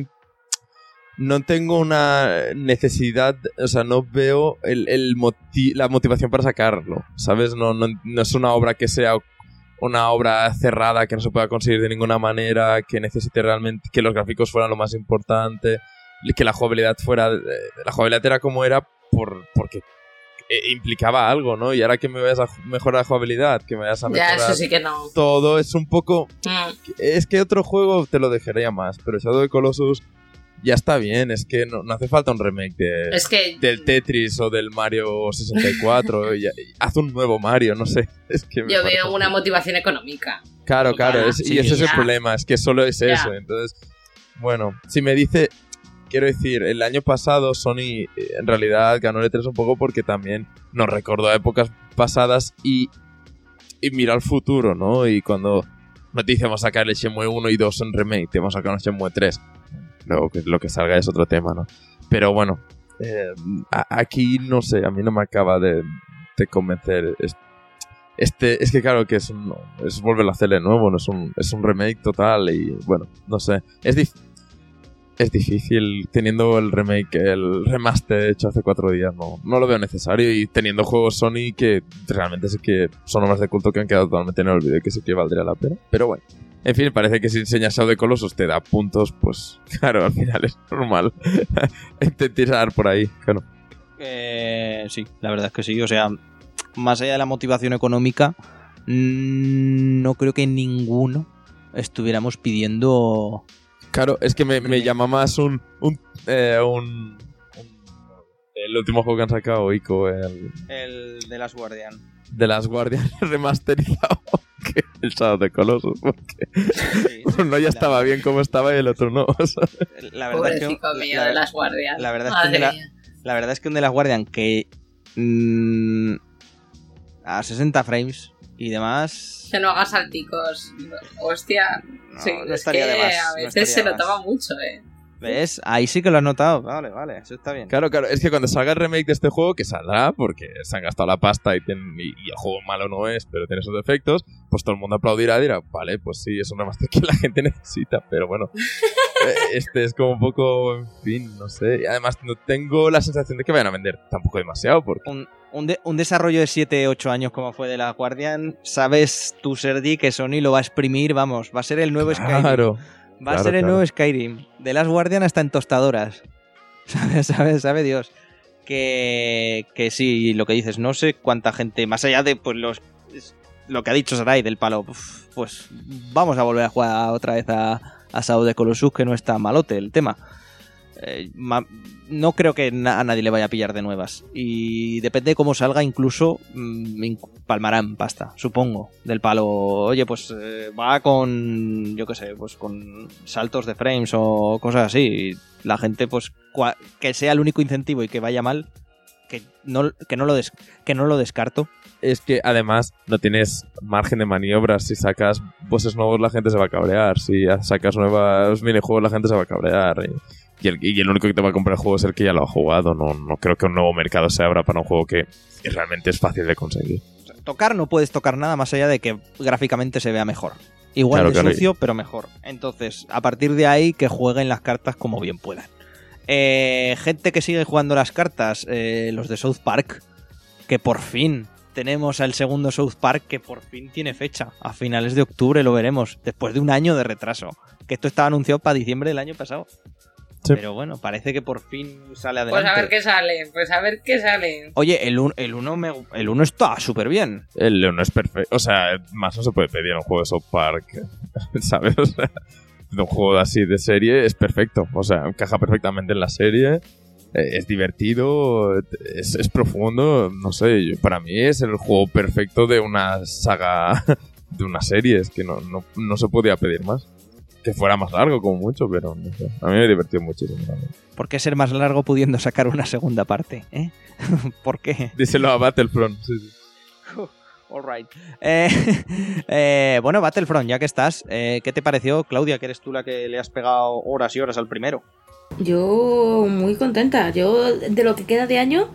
No tengo una necesidad, o sea, no veo el, el moti- la motivación para sacarlo, ¿sabes? No, no, no es una obra que sea una obra cerrada que no se pueda conseguir de ninguna manera, que necesite realmente que los gráficos fueran lo más importante, que la jugabilidad fuera... La jugabilidad era como era por, porque eh, implicaba algo, ¿no? Y ahora que me vayas a mejorar la jugabilidad, que me vayas a Ya, mejorar eso sí que no. todo, es un poco... Mm. Es que otro juego te lo dejaría más, pero Shadow of the Colossus ya está bien, es que no, no hace falta un remake de, Es que del Tetris o del Mario 64. y- [LAUGHS] y haz un nuevo Mario, no sé. [LAUGHS] Es que yo parece- veo una motivación económica. Claro, claro, Ah, es- sí, y ese es el ya. problema, es que solo es Ya. eso. Entonces, bueno, si me dice, quiero decir, el año pasado Sony eh, en realidad ganó el E3 un poco porque también nos recordó a épocas pasadas y, y mira al futuro, ¿no? Y cuando no te dice vamos a sacar el Shenmue 1 y 2 en remake, te vamos a sacar un Shenmue 3. Luego que lo que salga es otro tema, ¿no? Pero bueno, eh, aquí no sé, a mí no me acaba de, convencer. Es- Este, es que claro que es un, es volver a hacerle nuevo, no es un, es un remake total y bueno, no sé. Es, dif- es difícil teniendo el remake, el remaster hecho hace cuatro días, no, no lo veo necesario y teniendo juegos Sony que realmente sí que son obras de culto que han quedado totalmente en el olvido y que sí que valdría la pena. Pero bueno. En fin, parece que si enseñas Shadow de Colossus te da puntos, pues [LAUGHS] claro, al final es normal. [LAUGHS] Intentar por ahí, claro. Eh, sí, la verdad es que sí. O sea, más allá de la motivación económica, mm, no creo que ninguno estuviéramos pidiendo. Claro, es que me, me llama más un. un, eh, un- un- el último juego que han sacado, Ico, el El de las Guardian. de las Guardias [LAUGHS] remasterizado, [LAUGHS] que el Shadow de Colossus. Porque [LAUGHS] uno ya estaba bien como estaba y el otro no. o sea. La verdad es que, mío la- de las guardias. la verdad es que Madre de la- mía. la verdad es que un de las Guardian que. mm, a 60 frames y demás. Que no haga salticos. Hostia. No, sí, no es estaría que de más, a veces se notaba más. mucho, eh. ¿Ves? Ahí sí que lo has notado. Vale, vale, eso está bien. Claro, claro, es que cuando salga el remake de este juego, que saldrá porque se han gastado la pasta y, tienen- y, y el juego malo no es, pero tiene sus defectos, pues todo el mundo aplaudirá y dirá, vale, pues sí, es un remaster que la gente [LAUGHS] necesita, pero bueno, [LAUGHS] eh, este es como un poco, en fin, no sé, y además no tengo la sensación de que vayan a vender tampoco demasiado, porque un, un de- un desarrollo de 7-8 años como fue de la Guardian, sabes tú, Sergi, que Sony lo va a exprimir, vamos, va a ser el nuevo Skyrim. claro, Va a ser el claro. nuevo Skyrim. De las Guardian hasta en tostadoras. [LAUGHS] ¿Sabe, sabe, sabe Dios? Que, que sí, lo que dices, no sé cuánta gente, más allá de pues los lo que ha dicho Sarai del palo, pues vamos a volver a jugar otra vez a, a Shadow de Colossus, que no está malote el tema. Eh, no creo que a nadie le vaya a pillar de nuevas. Y depende de cómo salga, incluso mm, inc- palmarán pasta, supongo. Del palo, oye, pues eh, va con, yo qué sé, pues con saltos de frames o cosas así. La gente, pues, que sea el único incentivo y que vaya mal, que no, que no, lo, des- que no lo descarto. es que además no tienes margen de maniobras, si sacas bosses nuevos la gente se va a cabrear, si sacas nuevos minijuegos la gente se va a cabrear. Y el, y el único que te va a comprar el juego es el que ya lo ha jugado. No, no creo que un nuevo mercado se abra para un juego que realmente es fácil de conseguir. Tocar no puedes tocar nada más allá de que gráficamente se vea mejor. Igual Claro, de claro. sucio, pero mejor. Entonces, a partir de ahí, que jueguen las cartas como bien puedan. Eh, gente que sigue jugando las cartas, eh, los de South Park, que por fin tenemos al segundo South Park que por fin tiene fecha. A finales de octubre lo veremos, después de un año de retraso. Que esto estaba anunciado para diciembre del año pasado. Sí. Pero bueno, parece que por fin sale Pues adelante. a ver qué sale, pues a ver qué sale. Oye, el 1 el uno me- el uno está súper bien. El León es perfecto. O sea, más no se puede pedir en un juego de South Park. [LAUGHS] ¿Sabes? O sea, de un juego así de serie es perfecto. O sea, encaja perfectamente en la serie. eh, Es divertido, es, es profundo. No sé, yo- para mí es el juego perfecto de una saga, [LAUGHS] de una serie. Es que no, no, no se podía pedir más. Que fuera más largo, como mucho, pero no sé. A mí me divertió muchísimo. también. ¿Por qué ser más largo pudiendo sacar una segunda parte? ¿eh? [LAUGHS] ¿Por qué? Díselo a Battlefront. sí, sí. [LAUGHS] Alright. Eh, [LAUGHS] eh, bueno, Battlefront, ya que estás, eh, ¿qué te pareció, Claudia, que eres tú la que le has pegado horas y horas al primero? Yo muy contenta. Yo, de lo que queda de año,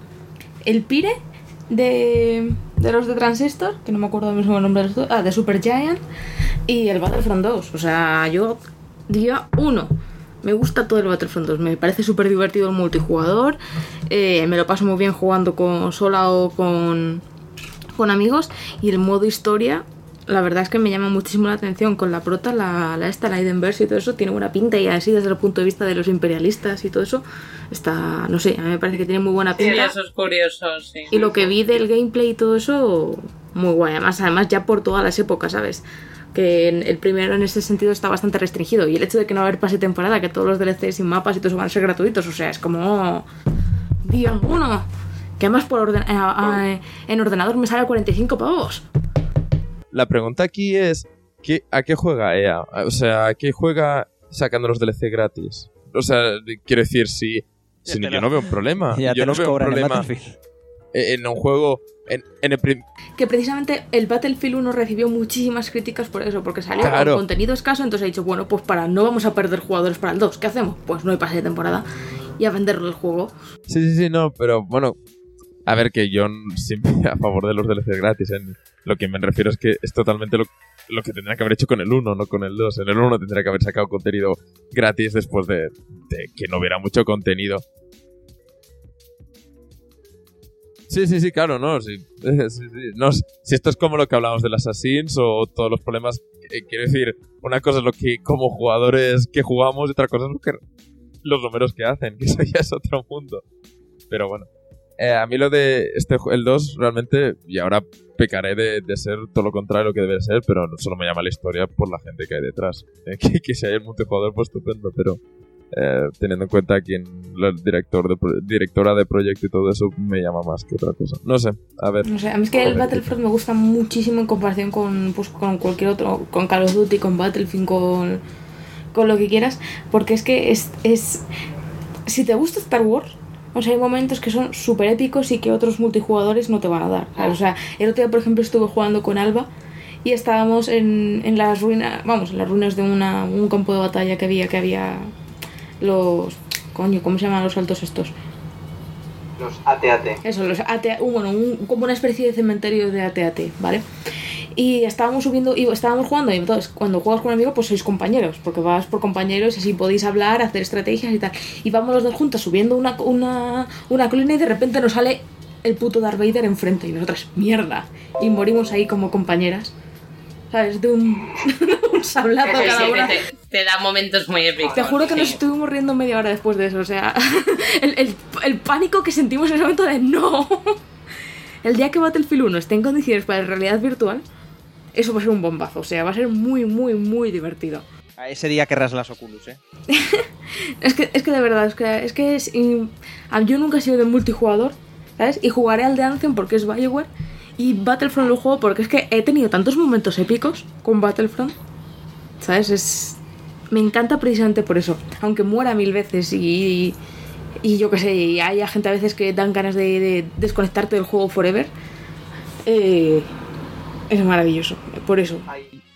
el Pire de, de los de Transistor, que no me acuerdo mismo nombre de los ah, de Super Giant, y el Battlefront 2. O sea, yo, día 1. Me gusta todo el Battlefront 2, me parece súper divertido el multijugador, eh, me lo paso muy bien jugando con sola o con, con amigos y el modo historia, la verdad es que me llama muchísimo la atención con la prota, la, la esta, la Idenverse y todo eso, tiene buena pinta y así desde el punto de vista de los imperialistas y todo eso, está, no sé, a mí me parece que tiene muy buena Sí, pinta. eso es curioso, sí. Y lo que vi del gameplay y todo eso, muy guay. Además, además ya por todas las épocas, ¿sabes? Que el primero en ese sentido está bastante restringido. Y el hecho de que no va a haber pase temporada, que todos los DLCs sin mapas y todo eso van a ser gratuitos, o sea, es como... Día uno. Que además por orden- en ordenador me sale a 45 pavos. La pregunta aquí es, ¿qué, ¿a qué juega EA? O sea, ¿a qué juega sacando los DLC gratis? O sea, quiero decir, si, yo no veo un problema. ya yo te no veo un cobran en problema Battlefield. en un juego... En, en el Que precisamente el Battlefield 1 recibió muchísimas críticas por eso, porque salió Claro. con contenido escaso, entonces ha dicho, bueno, pues para no vamos a perder jugadores para el 2, ¿qué hacemos? Pues no hay pase de temporada. y a venderlo el juego. Sí, sí, sí, no, pero bueno, a ver que yo siempre [LAUGHS] a favor de los DLC gratis, ¿eh? lo que me refiero es que es totalmente lo, lo que tendría que haber hecho con el 1, no con el 2. En el 1 tendría que haber sacado contenido gratis después de, que no hubiera mucho contenido. Sí, sí, sí, claro, no, [LAUGHS] si esto es como lo que hablamos del Assassins o todos los problemas, eh, quiero decir, una cosa es lo que como jugadores que jugamos y otra cosa es lo que, los números que hacen, [LAUGHS] que eso ya es otro mundo. Pero bueno. Eh, a mí lo de este el 2 realmente, y ahora pecaré de, de, ser todo lo contrario de lo que debe ser, pero no solo me llama la historia por la gente que hay detrás. Eh, [LAUGHS] que, que si hay el multijugador, pues estupendo, pero eh, teniendo en cuenta quién el director de, directora de proyecto y todo eso me llama más que otra cosa. No sé, a ver. No sé, a mí es que el Battlefront me gusta muchísimo en comparación con, pues, con cualquier otro, con Call of Duty, con Battlefield, con, con lo que quieras, porque es que es, es... Si te gusta Star Wars, hay momentos que son súper épicos y que otros multijugadores no te van a dar. O sea, el otro día, por ejemplo, estuve jugando con Alba y estábamos en, en las ruinas, vamos, en las ruinas de una, un campo de batalla que había, que había los... Coño, ¿cómo se llaman los saltos estos? Los ATAT. Eso, los ATAT, bueno, un, como una especie de cementerio de ATAT, ¿vale? Y estábamos subiendo, y estábamos jugando, y entonces cuando juegas con un amigo, pues sois compañeros, porque vas por compañeros y así podéis hablar, hacer estrategias y tal. Y vamos los dos juntos subiendo una, una, una colina y de repente nos sale el puto Darth Vader enfrente y nosotras, mierda. Y morimos ahí como compañeras. ¿Sabes? De un, [LAUGHS] un sablazo Te, cada una. te- te da momentos muy épicos. Te juro que nos sí. estuvimos riendo media hora después de eso. O sea, [LAUGHS] el, el- el pánico que sentimos en ese momento de no. [LAUGHS] El día que Battlefield 1 esté en condiciones para la realidad virtual, eso va a ser un bombazo. O sea, va a ser muy, muy, muy divertido. A ese día querrás las Oculus, ¿eh? [LAUGHS] Es que, es que de verdad, es que, es que es, y- yo nunca he sido de multijugador, ¿sabes? Y jugaré al de Anthem porque es Bioware. Y Battlefront lo juego porque es que he tenido tantos momentos épicos con Battlefront. ¿Sabes? Es. Me encanta precisamente por eso. Aunque muera mil veces y. Y yo qué sé, y haya gente a veces que dan ganas de, de desconectarte del juego forever. eh, es maravilloso. Por eso.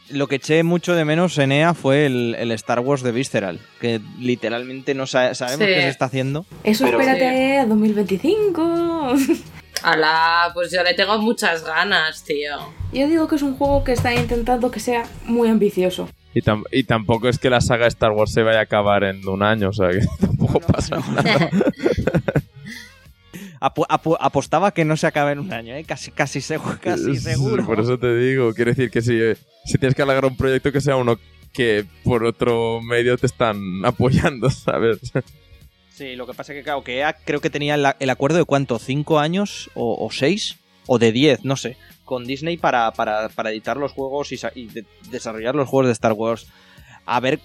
Lo que eché mucho de menos en EA fue el, el Star Wars de Visceral, que literalmente no sa- sabemos Sí. qué se está haciendo. Eso Pero- espérate a 2025. [LAUGHS] Alá, pues yo le tengo muchas ganas, tío. Yo digo que es un juego que está intentando que sea muy ambicioso. Y, tam- y tampoco es que la saga Star Wars se vaya a acabar en un año, o sea que [LAUGHS] tampoco pasa nada. [LAUGHS] Apu- apu- apostaba que no se acabe en un año, ¿eh? Casi, casi, segu- casi seguro. Por eso te digo, quiero decir que si, si tienes que alargar un proyecto que sea uno que por otro medio te están [LAUGHS] apoyando, ¿sabes? Sí, lo que pasa es que, claro, que EA creo que tenía el, el acuerdo de cuánto, ¿cinco años o, o seis? O de diez, no sé, con Disney para, para, para editar los juegos y, sa- y de- desarrollar los juegos de Star Wars. A ver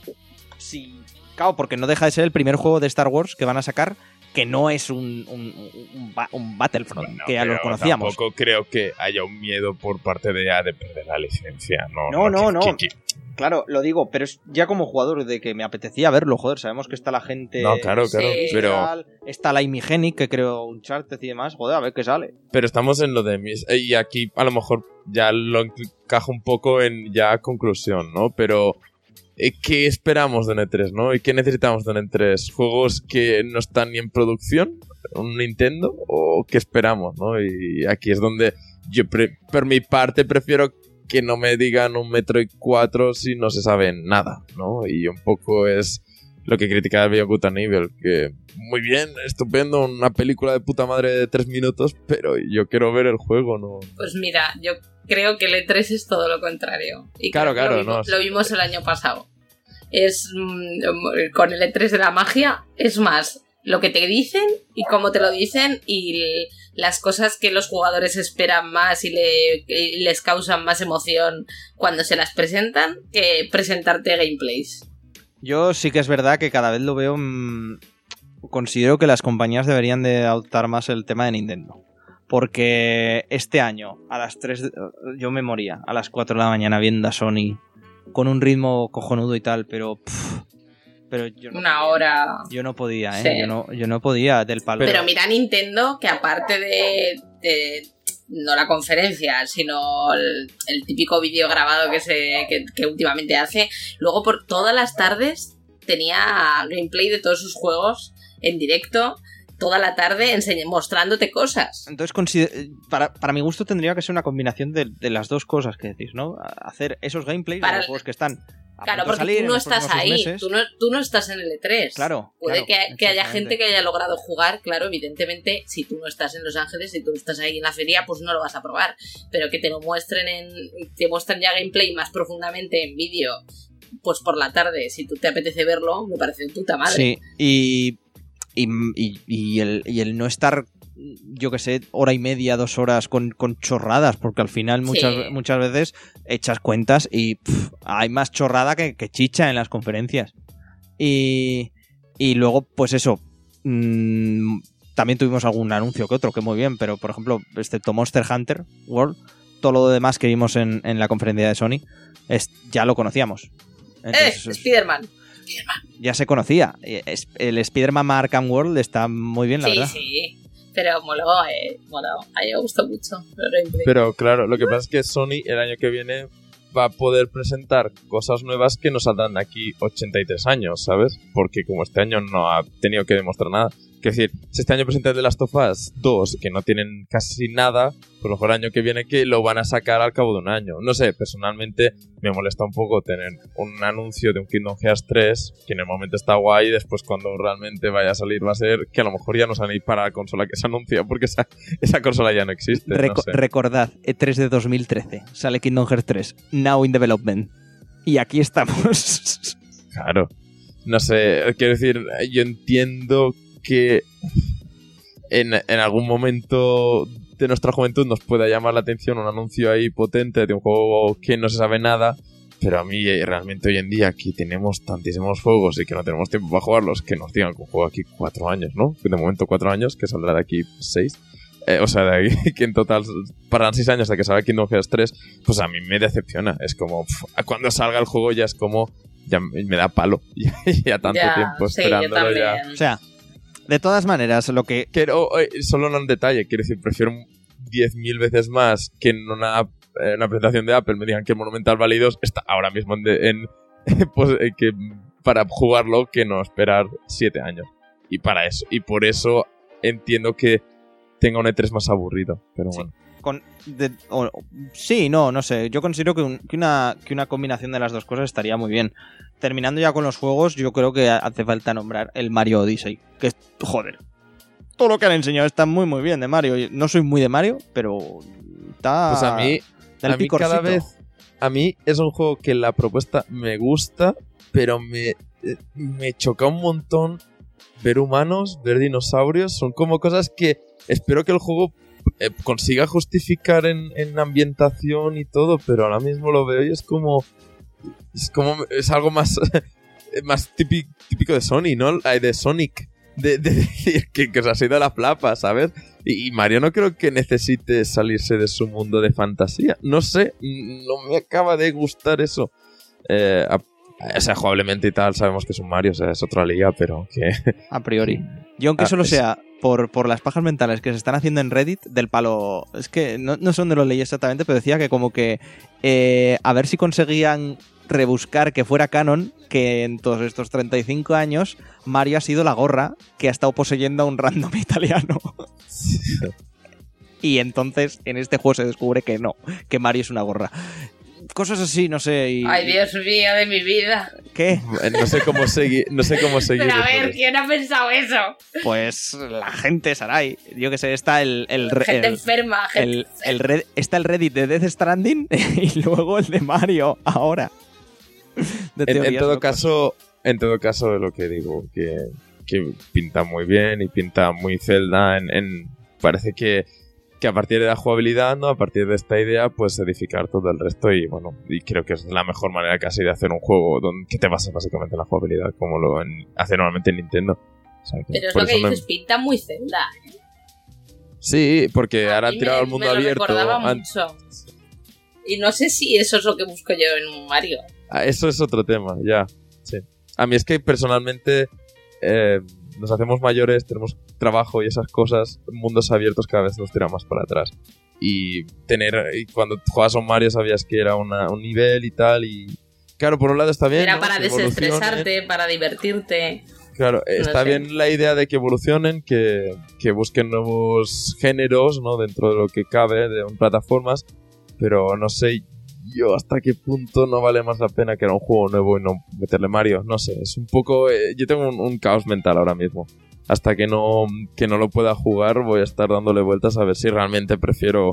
si... Claro, porque no deja de ser el primer juego de Star Wars que van a sacar que no es un, un, un ba- un Battlefront, No, que ya lo conocíamos. Tampoco creo que haya un miedo por parte de EA de perder la licencia. No, No, no, no. que- que- Claro, lo digo, pero es ya como jugador de que me apetecía verlo, joder, sabemos que está la gente... No, claro, claro, Sí. pero, Está la Imigenic que creo un Uncharted y demás, joder, a ver qué sale. pero estamos en lo de mis... eh, Y aquí a lo mejor ya lo encajo un poco en ya conclusión, ¿no? Pero... eh, ¿Qué esperamos de N3, no? ¿Y qué necesitamos de N3? ¿Juegos que no están ni en producción? ¿Un Nintendo? ¿O qué esperamos, no? Y aquí es donde yo, por mi parte, prefiero que no me digan un Metroid 4 si no se sabe nada, ¿no? Y un poco es lo que criticaba Beyond Evil, que muy bien, estupendo, una película de puta madre de tres minutos, pero yo quiero ver el juego, ¿no? Pues mira, yo creo que el E3 es todo lo contrario. Y Claro, claro, lo, vimos, no. lo vimos el año pasado. Es mm, con el E3 de la magia, es más lo que te dicen y cómo te lo dicen y las cosas que los jugadores esperan más y, le- y les causan más emoción cuando se las presentan que presentarte gameplays. Yo sí que es verdad que cada vez lo veo. mm, considero que las compañías deberían de adoptar más el tema de Nintendo. Porque este año, a las 3. de- yo me moría a las 4 de la mañana viendo a Sony con un ritmo cojonudo y tal, pero. pff, pero yo no Una podía. hora. Yo no podía, ¿eh? Sí. Yo, no, yo no podía del palo. Pero mira Nintendo, que aparte de, de- no la conferencia, sino el, el típico vídeo grabado que, se, que, que últimamente hace, luego por todas las tardes tenía gameplay de todos sus juegos en directo toda la tarde mostrándote cosas. Entonces, consider- para, para mi gusto tendría que ser una combinación de, de las dos cosas que decís, ¿no? Hacer esos gameplays Para de los juegos que están a Claro, punto porque salir tú no estás ahí, tú no, tú no estás en el E3. Claro, Puede claro, que, que haya gente que haya logrado jugar, claro, evidentemente, si tú no estás en Los Ángeles, si tú estás ahí en la feria, pues no lo vas a probar. Pero que te lo muestren en. te muestran ya gameplay más profundamente en vídeo, pues por la tarde, si tú te apetece verlo, me parece de puta madre. Sí, y, y, y- y el, y el no estar, yo que sé, hora y media, dos horas con, con chorradas, porque al final muchas, Sí. muchas veces echas cuentas y hay más chorrada que, que chicha en las conferencias. Y, y luego, pues eso, mm, también tuvimos algún anuncio que otro, que muy bien, pero por ejemplo, excepto Monster Hunter World, todo lo demás que vimos en, en la conferencia de Sony es, ya lo conocíamos. ¡Eh! Entonces, eso es- Spider-Man. ya se conocía. Eh, es- El Spider-Man Arkham World está muy bien, la Sí, verdad. sí. Pero moló, eh. Moló. A mí me gustó mucho. Pero claro, lo que pasa es que Sony el año que viene va a poder presentar cosas nuevas que no saldrán de aquí 83 años, ¿sabes? Porque como este año no ha tenido que demostrar nada. Es decir, si este año presenta The Last of Us 2, que no tienen casi nada, pues a lo mejor el año que viene que lo van a sacar al cabo de un año. No sé, personalmente me molesta un poco tener un anuncio de un Kingdom Hearts 3, que en el momento está guay, y después cuando realmente vaya a salir va a ser que a lo mejor ya no sale para la consola que se anuncia, porque esa, esa consola ya no existe. no Reco- sé. Recordad, E3 de 2013, sale Kingdom Hearts 3, now in development. Y aquí estamos. Claro. No sé, quiero decir, yo entiendo que en, en algún momento de nuestra juventud nos pueda llamar la atención un anuncio ahí potente de un juego que no se sabe nada, pero a mí eh, realmente hoy en día aquí tenemos tantísimos juegos y que no tenemos tiempo para jugarlos, que nos digan que un juego aquí cuatro años, ¿no? De momento cuatro años, que saldrá de aquí seis. Eh, o sea, de aquí, [LAUGHS] que en total para seis años de que salga Kingdom Hearts 3, pues a mí me decepciona. Es como, cuando salga el juego ya es como, ya me da palo. [LAUGHS] Ya, tanto Ya, tiempo sí, esperándolo ya. o sea, de todas maneras, lo que. Quiero, eh, solo un detalle, quiero decir, prefiero 10.000 veces más que en una, eh, una presentación de Apple me digan que el Monumental Válidos está ahora mismo en, de- en- [LAUGHS] pues, eh, que para jugarlo que no esperar 7 años. Y para eso, y por eso entiendo que tenga un E3 más aburrido, pero Sí. Con, de- o- sí, no, no sé. Yo considero que, un- que una, que una combinación de las dos cosas estaría muy bien. Terminando ya con los juegos, yo creo que hace falta nombrar el Mario Odyssey. Que es, joder, todo lo que han enseñado está muy, muy bien de Mario. No soy muy de Mario, pero está. Pues a mí, a mí cada vez, a mí es un juego que la propuesta me gusta, pero me, eh, me choca un montón ver humanos, ver dinosaurios, son como cosas que espero que el juego eh, consiga justificar en, en ambientación y todo, pero ahora mismo lo veo y es como, es como, es algo más, [LAUGHS] más típico, típico de Sony, ¿no? De Sonic. De, que, que se ha sido a la flapa, ¿sabes? Y, y Mario no creo que necesite salirse de su mundo de fantasía. No sé, no me acaba de gustar eso. Eh, a- o sea, jugablemente y tal, sabemos que es un Mario, o sea, es otra liga, pero que... A priori. Yo aunque Ah, solo es- sea por, por las pajas mentales que se están haciendo en Reddit del palo... Es que no, no sé dónde lo leí exactamente, pero decía que como que eh, a ver si conseguían rebuscar que fuera canon que en todos estos 35 años Mario ha sido la gorra que ha estado poseyendo a un random [LAUGHS] italiano. Y entonces en este juego se descubre que no, que Mario es una gorra. Cosas así, no sé. Y, Ay, Dios mío, de mi vida. ¿Qué? No sé cómo seguir, no sé cómo seguir. Pero a ver, de- ¿quién ha pensado eso? Pues la gente, Sarai. Yo que sé, está el, el, Gente el- enferma, gente. el, el red- está el Reddit de Death Stranding [LAUGHS] y luego el de Mario ahora. De En, todo locas. caso, en todo caso, lo que digo, que, que pinta muy bien y pinta muy Zelda. En, en- parece que, que a partir de la jugabilidad, ¿no? A partir de esta idea, pues edificar todo el resto y bueno, y creo que es la mejor manera casi de hacer un juego donde, que te basas básicamente en la jugabilidad, como lo en- hace normalmente Nintendo. O sea, que Pero es lo que me- dices, pinta muy Zelda. Sí, porque A ahora han tirado al mundo me lo abierto. recordaba han- mucho. Y no sé si eso es lo que busco yo en un Mario. Ah, eso es otro tema, ya. Sí. A mí es que personalmente eh, nos hacemos mayores, tenemos trabajo y esas cosas, mundos abiertos cada vez nos tira más para atrás. Y tener, y cuando jugabas a un Mario sabías que era una- un nivel y tal, y claro, por un lado está bien. Era ¿no? para desestresarte, para divertirte. Claro, está sé. bien la idea de que evolucionen, que, que busquen nuevos géneros, ¿no? Dentro de lo que cabe de plataformas, pero no sé yo hasta qué punto no vale más la pena que era un juego nuevo y no meterle Mario. No sé, es un poco... eh, yo tengo un, un caos mental ahora mismo. Hasta que no, que no lo pueda jugar voy a estar dándole vueltas a ver si realmente prefiero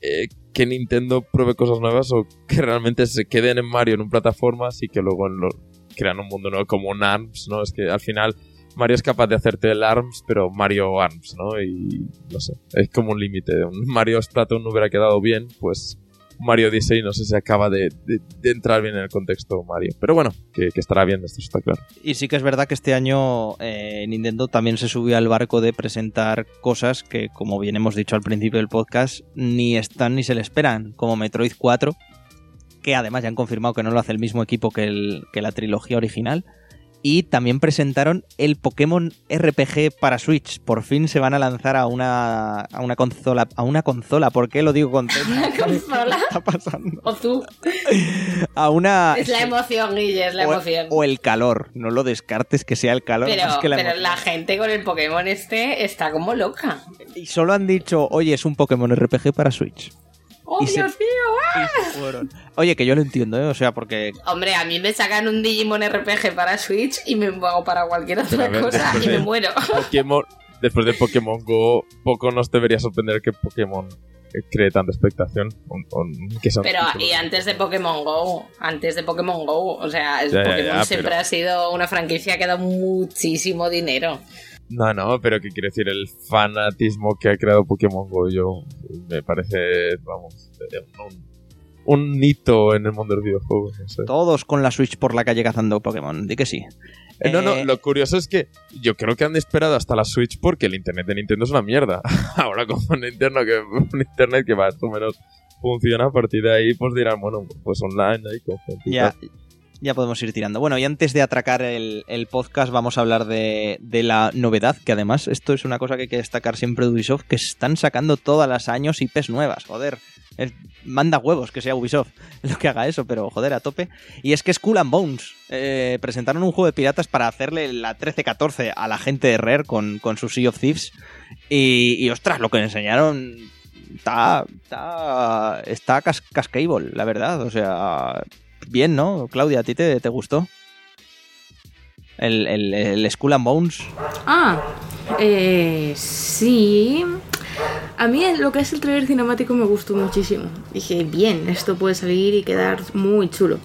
eh, que Nintendo pruebe cosas nuevas o que realmente se queden en Mario en un plataformas y que luego en lo, crean un mundo nuevo como un ARMS, ¿no? Es que al final Mario es capaz de hacerte el ARMS, pero Mario ARMS, ¿no? Y no sé, es como un límite. Mario Splatoon no hubiera quedado bien, pues Mario Odyssey no sé si acaba de, entrar bien en el contexto Mario. Pero bueno, que, estará bien, esto está claro. Y sí que es verdad que este año eh, Nintendo también se subió al barco de presentar cosas que, como bien hemos dicho al principio del podcast, ni están ni se le esperan, como Metroid 4, que además ya han confirmado que no lo hace el mismo equipo que la trilogía original. Y también presentaron el Pokémon RPG para Switch. Por fin se van a lanzar a una, a una consola. A una consola, ¿por qué lo digo con Z? [LAUGHS] ¿Una consola? ¿Qué está pasando? O tú. A una. Es la emoción, Guille, es la o, emoción. o el calor, no lo descartes que sea el calor pero más que la pero la gente con el Pokémon este está como loca. Y solo han dicho, oye, es un Pokémon RPG para Switch. ¡Oh, Y se- Dios mío! Fueron. Oye, que yo lo entiendo, ¿eh? O sea, porque Hombre, a mí me sacan un Digimon RPG para Switch y me hago para cualquier otra ver, cosa y me muero. [LAUGHS] Pokémon, después de Pokémon Go, poco nos debería sorprender que Pokémon eh, cree tanta expectación. Un- un- que son Pero títulos. y antes de Pokémon Go, antes de Pokémon Go, o sea, el Ya, ya, Pokémon ya, siempre pero- ha sido una franquicia que ha dado muchísimo dinero. No, no, pero que quiere decir el fanatismo que ha creado Pokémon Go, yo me parece, vamos, un, un hito en el mundo de los videojuegos, no sé. todos con la Switch por la calle cazando Pokémon. Di que sí. Eh, no, no, Eh, lo curioso es que yo creo que han esperado hasta la Switch porque el internet de Nintendo es una mierda. [LAUGHS] Ahora como un internet que, un internet que más o menos funciona, a partir de ahí pues dirán, bueno, pues online ahí con gente Ya. Ya podemos ir tirando. Bueno, y antes de atracar el, el podcast, vamos a hablar de, de la novedad, que además esto es una cosa que hay que destacar siempre de Ubisoft, que están sacando todas las años IPs nuevas, joder. Es- manda huevos que sea Ubisoft [LAUGHS] lo que haga eso, pero joder, a tope. Y es que Skull and Bones eh, presentaron un juego de piratas para hacerle la 13-14 a la gente de Rare con, con su Sea of Thieves. Y, y, ostras, lo que enseñaron está, está, está cas- cascable, la verdad. O sea, bien, ¿no? Claudia, ¿a ti te, te gustó? El, el, el Skull and Bones. Ah, eh, sí. A mí lo que es el trailer cinemático me gustó muchísimo. Dije, bien, esto puede salir y quedar muy chulo.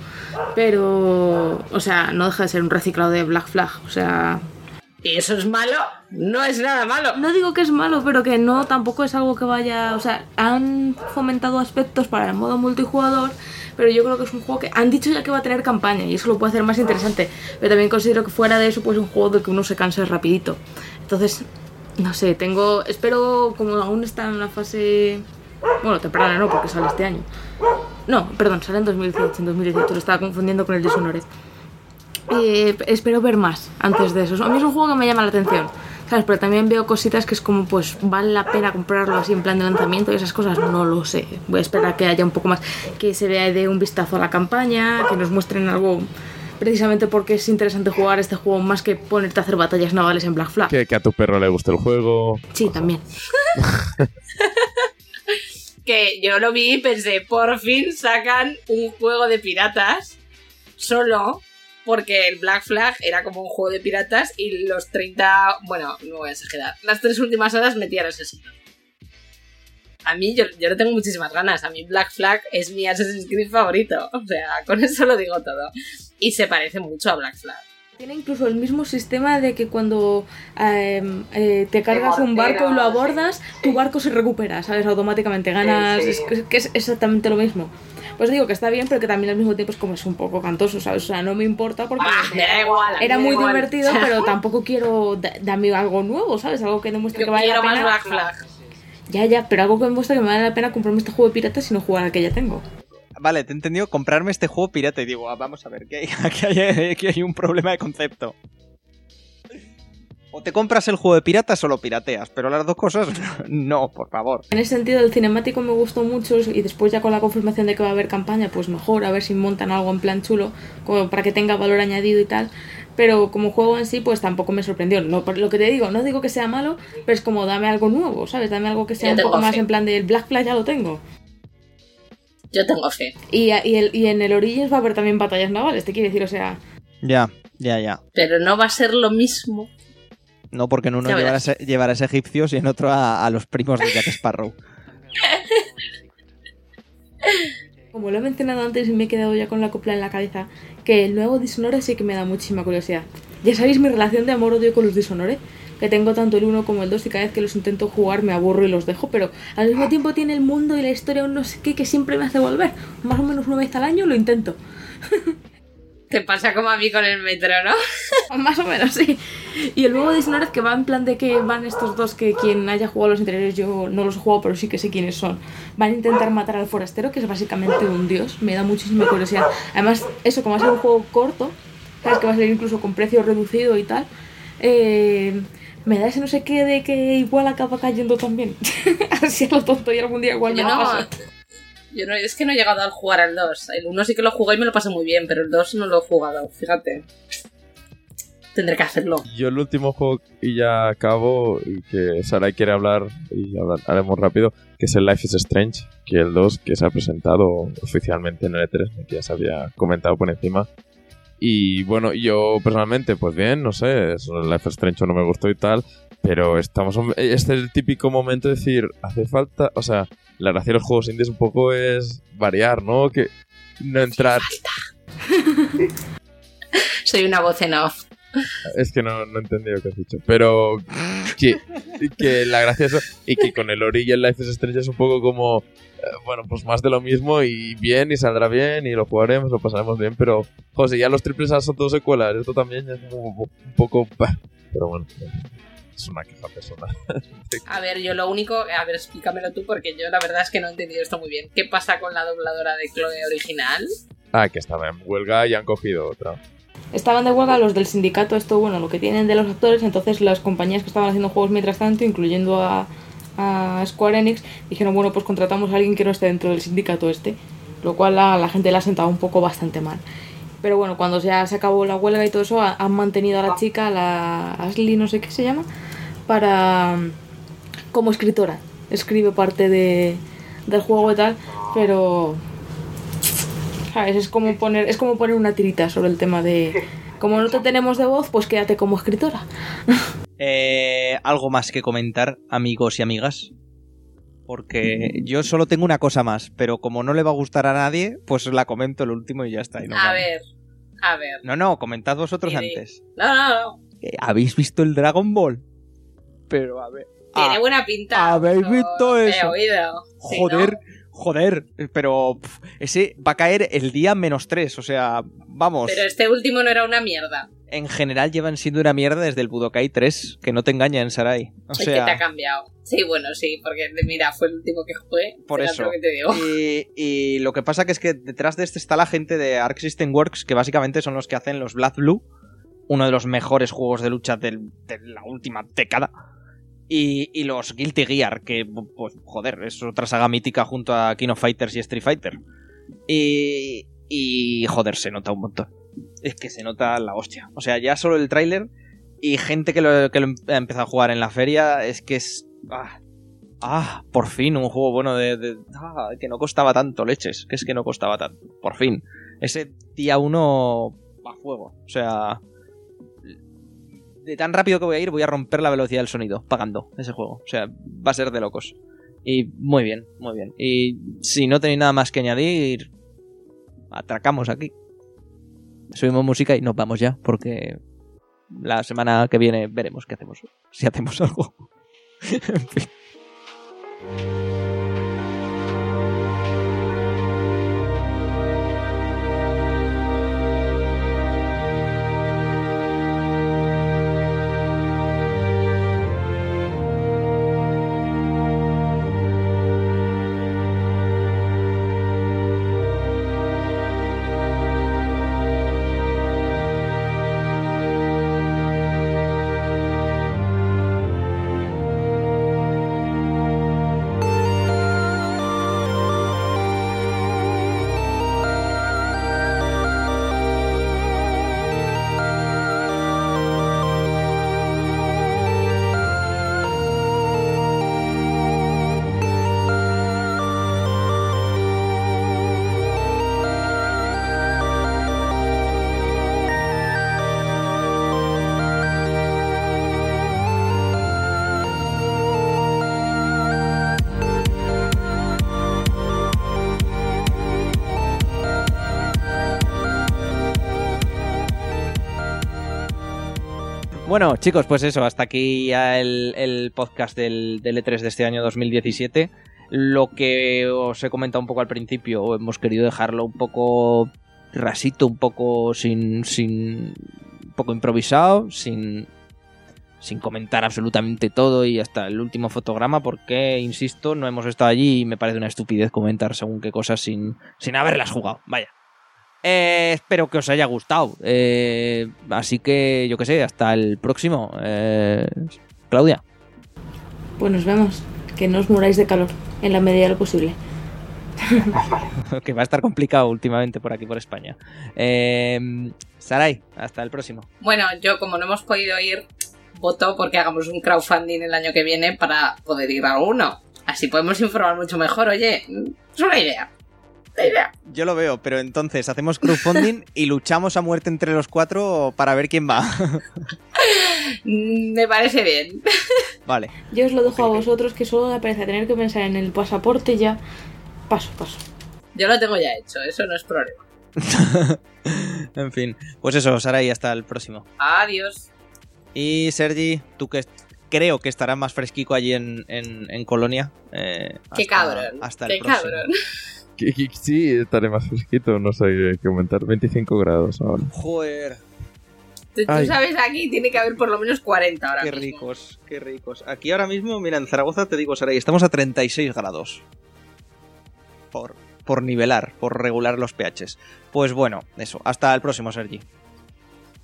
Pero, o sea, no deja de ser un reciclado de Black Flag. O sea, ¿Y eso es malo? No es nada malo. no digo que es malo, pero que no tampoco es algo que vaya. O sea, han fomentado aspectos para el modo multijugador, pero yo creo que es un juego que han dicho ya que va a tener campaña y eso lo puede hacer más interesante. Pero también considero que fuera de eso, pues es un juego de que uno se canse rapidito. Entonces, no sé, tengo. Espero, como aún está en la fase. Bueno, temprana no, porque sale este año. No, perdón, sale en 2018. En 2018 lo estaba confundiendo con el Dishonored. Eh, espero ver más antes de eso. A mí es un juego que me llama la atención. ¿Sabes? Pero también veo cositas que es como, pues, vale la pena comprarlo así en plan de lanzamiento y esas cosas. No lo sé. Voy a esperar a que haya un poco más. Que se vea de un vistazo a la campaña, que nos muestren algo. Precisamente porque es interesante jugar este juego más que ponerte a hacer batallas navales en Black Flag. Que, que a tu perro le guste el juego. Sí, también. [LAUGHS] Que yo lo vi y pensé, por fin sacan un juego de piratas solo porque el Black Flag era como un juego de piratas y los 30, bueno, no voy a exagerar, las tres últimas horas metía al asesino. A mí, yo, yo le tengo muchísimas ganas. A mí Black Flag es mi Assassin's Creed favorito. O sea, con eso lo digo todo. Y se parece mucho a Black Flag. Tiene incluso el mismo sistema de que cuando eh, eh, te cargas un barco y lo abordas, tu barco se recupera, ¿sabes? Automáticamente ganas. Sí, Es, que es exactamente lo mismo. Pues digo que está bien, pero que también al mismo tiempo es como es un poco cantoso, ¿sabes? O sea, no me importa porque Ah, me da igual. a mí era me da muy igual. divertido, [LAUGHS] pero tampoco quiero da- dame algo nuevo, ¿sabes? Algo que demuestre Yo que vale la quiero más pena. Black Flag. Ya, ya, pero algo que demuestre que me vale la pena comprarme este juego de piratas y no jugar al que ya tengo. Vale, te he entendido comprarme este juego pirata y digo, ah, vamos a ver, que hay, [LAUGHS] aquí, hay, aquí hay un problema de concepto. O te compras el juego de piratas o lo pirateas, pero las dos cosas [LAUGHS] no, por favor. En ese sentido, el cinemático me gustó mucho y después ya con la confirmación de que va a haber campaña, pues mejor, a ver si montan algo en plan chulo, como para que tenga valor añadido y tal. Pero como juego en sí, pues tampoco me sorprendió. No, por lo que te digo, no digo que sea malo, pero es como dame algo nuevo, ¿sabes? Dame algo que sea un poco más en plan del Black Flag ya lo tengo. Yo tengo fe. Y, y, el- y en el Origins va a haber también batallas navales, te quiero decir, o sea, Ya, ya, ya. Pero no va a ser lo mismo. No porque en uno verás. llevarás egipcios y en otro a, a los primos de Jack Sparrow. como lo he mencionado antes y me he quedado ya con la copla en la cabeza, que el nuevo Dishonored sí que me da muchísima curiosidad. Ya sabéis mi relación de amor-odio con los Dishonored, que tengo tanto el 1 como el 2 y cada vez que los intento jugar me aburro y los dejo, pero al mismo tiempo tiene el mundo y la historia un no sé qué que siempre me hace volver. Más o menos una vez al año lo intento. [LAUGHS] Te pasa como a mí con el metro, ¿no? [LAUGHS] Más o menos, sí. Y el nuevo Dishonored que va en plan de que van estos dos que quien haya jugado los interiores, yo no los he jugado, pero sí que sé quiénes son. Van a intentar matar al forastero, que es básicamente un dios. Me da muchísima curiosidad. Además, eso, como va a ser un juego corto, sabes que va a ser incluso con precio reducido y tal, eh, me da ese no sé qué de que igual acaba cayendo también. [LAUGHS] Así a lo tonto y algún día igual me no, paso. Yo no, es que no he llegado a jugar al 2. El 1 sí que lo jugué y me lo pasé muy bien, pero el 2 no lo he jugado, fíjate. Tendré que hacerlo. Yo el último juego y ya acabo y que Sarai quiere hablar y hablar- haremos rápido, que es el Life is Strange, que el 2 que se ha presentado oficialmente en el E3, que ya se había comentado por encima. Y bueno, yo personalmente, pues bien, no sé, el Life is Strange no me gustó y tal, pero estamos este es el típico momento de decir, hace falta, o sea, la gracia de los juegos indies un poco es variar, ¿no? Que no entrar [LAUGHS] Soy una voz en off. Es que no, no he entendido qué has dicho. Pero que, que la gracia es. Y que con el Ori y el Life is Strange es un poco como. eh, bueno, pues más de lo mismo y bien, y saldrá bien, y lo jugaremos, lo pasaremos bien. Pero, José, ya los triples A son dos secuelas. Esto también es como un poco. Pero bueno, es una queja personal. A ver, yo lo único. A ver, explícamelo tú, porque yo la verdad es que no he entendido esto muy bien. ¿Qué pasa con la dobladora de Chloe original? Ah, que estaba en huelga y han cogido otra. Estaban de huelga los del sindicato, esto, bueno, lo que tienen de los actores, entonces las compañías que estaban haciendo juegos mientras tanto, incluyendo a, a Square Enix, dijeron, bueno, pues contratamos a alguien que no esté dentro del sindicato este, lo cual a la gente le ha sentado un poco bastante mal. Pero bueno, cuando ya se acabó la huelga y todo eso, ha- han mantenido a la chica, la Ashley, no sé qué se llama, para como escritora. Escribe parte de, del juego y tal, pero ¿Sabes? Es como poner, es como poner una tirita sobre el tema de. Como no te tenemos de voz, pues quédate como escritora. [LAUGHS] Eh, ¿Algo más que comentar, amigos y amigas? Porque yo solo tengo una cosa más, pero como no le va a gustar a nadie, pues la comento el último y ya está. y nos A ver, a ver. No, no, comentad vosotros antes. No, no, no. Eh, ¿Habéis visto el Dragon Ball? Pero a ver. Tiene Ah, buena pinta. ¿habéis visto He eso? oído. Sí, joder, ¿no? joder. Pero ese va a caer el día menos 3. O sea, vamos. Pero este último no era una mierda. En general llevan siendo una mierda desde el Budokai 3. Que no te engañen, Sarai. O es que te ha cambiado. Sí, bueno, sí, porque mira, fue el último que jugué. Por eso. lo que te digo. Y, y lo que pasa que es que detrás de este está la gente de Arc System Works, que básicamente son los que hacen los Black Blue, uno de los mejores juegos de lucha de la última década. Y, y los Guilty Gear, que, pues, joder, es otra saga mítica junto a King of Fighters y Street Fighter. Y, y, joder, se nota un montón. Es que se nota la hostia. O sea, ya solo el tráiler y gente que lo, que ha empezado a jugar en la feria, es que es... ah, Ah, por fin, un juego bueno de... de- ah, que no costaba tanto, leches. Que es que no costaba tanto. Por fin. Ese día uno va a fuego. O sea... De tan rápido que voy a ir, voy a romper la velocidad del sonido, pagando ese juego. O sea, va a ser de locos. Y muy bien, muy bien. Y si no tenéis nada más que añadir, atracamos aquí. Subimos música y nos vamos ya, porque la semana que viene veremos qué hacemos. Si hacemos [LAUGHS] algo. en fin. Bueno, chicos, pues eso, hasta aquí el, podcast del, del E3 de este año 2017. Lo que os he comentado un poco al principio, hemos querido dejarlo un poco rasito, un poco sin. sin un poco improvisado, sin. sin comentar absolutamente todo y hasta el último fotograma, porque, insisto, no hemos estado allí y me parece una estupidez comentar según qué cosas sin, sin haberlas jugado. Vaya. Eh, espero que os haya gustado. Eh, así que, yo qué sé, hasta el próximo. Eh, Claudia. Pues nos vemos. Que no os muráis de calor, en la medida de lo posible. [LAUGHS] que va a estar complicado últimamente por aquí, por España. Eh, Sarai, hasta el próximo. Bueno, yo como no hemos podido ir, voto porque hagamos un crowdfunding el año que viene para poder ir a uno. Así podemos informar mucho mejor. Oye, es una idea. Idea. Yo lo veo, pero entonces hacemos crowdfunding y luchamos a muerte entre los cuatro para ver quién va. Me parece bien. vale. Yo os lo dejo a vosotros, que solo me parece tener que pensar en el pasaporte y ya. Paso, paso. Yo lo tengo ya hecho, eso no es problema. [LAUGHS] en fin. Pues eso, Sarai, hasta el próximo. Adiós. Y Sergi, tú que creo que estarás más fresquico allí en, en- en Colonia. eh, Qué hasta- cabrón. Hasta Qué el próximo. cabrón. Sí, estaré más fresquito, no sé qué comentar. 25 grados ahora. Joder, Tú, sabes, aquí tiene que haber por lo menos 40 ahora qué mismo. ricos, qué ricos. Aquí ahora mismo, mira, en Zaragoza te digo, Sarai, estamos a 36 grados. Por, por nivelar, por regular los pHs. Pues bueno, eso. Hasta el próximo, Sergi.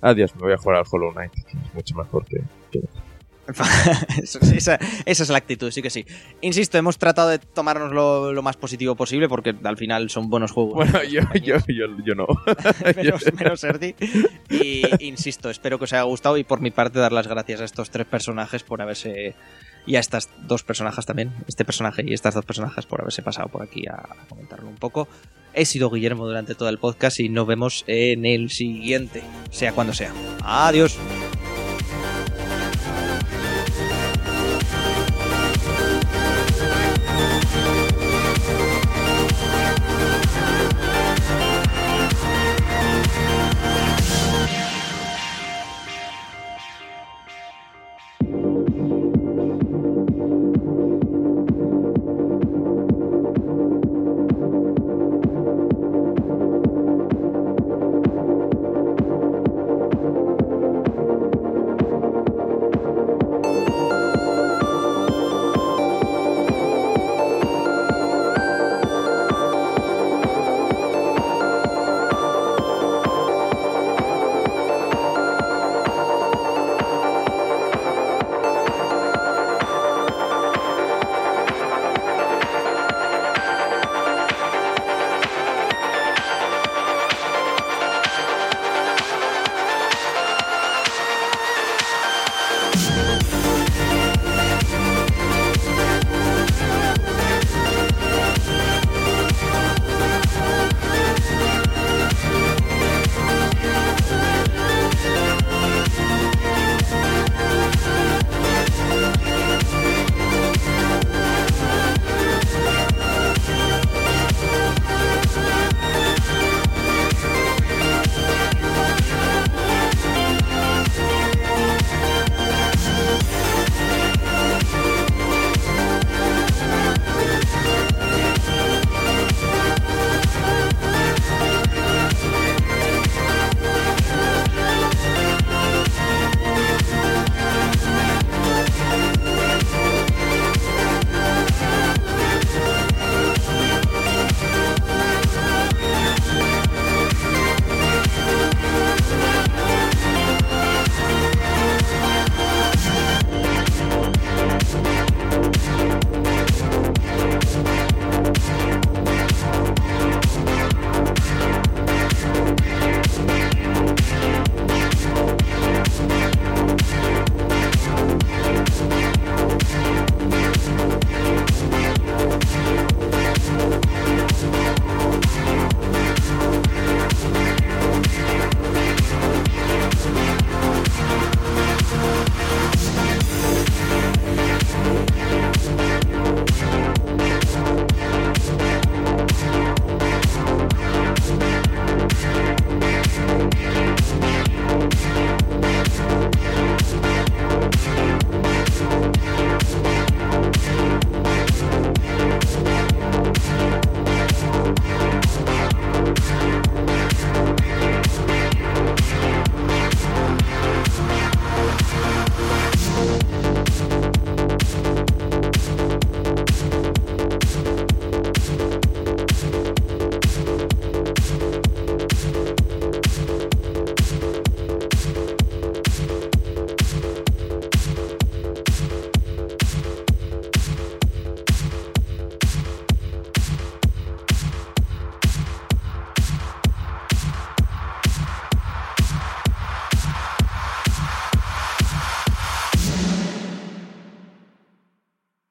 Adiós, me voy a jugar al Hollow Knight, que es mucho mejor que... que- Eso- [LAUGHS] esa, esa es la actitud, sí que sí. Insisto, hemos tratado de tomárnoslo lo más positivo posible porque al final son buenos juegos. Bueno, yo, yo, yo, yo no. [LAUGHS] [LAUGHS] menos, menos Sergi. Y insisto, espero que os haya gustado y por mi parte dar las gracias a estos tres personajes por haberse. Y a estas dos personajes también, este personaje y estas dos personajes por haberse pasado por aquí a, a comentarlo un poco. He sido Guillermo durante todo el podcast y nos vemos en el siguiente, sea cuando sea. Adiós.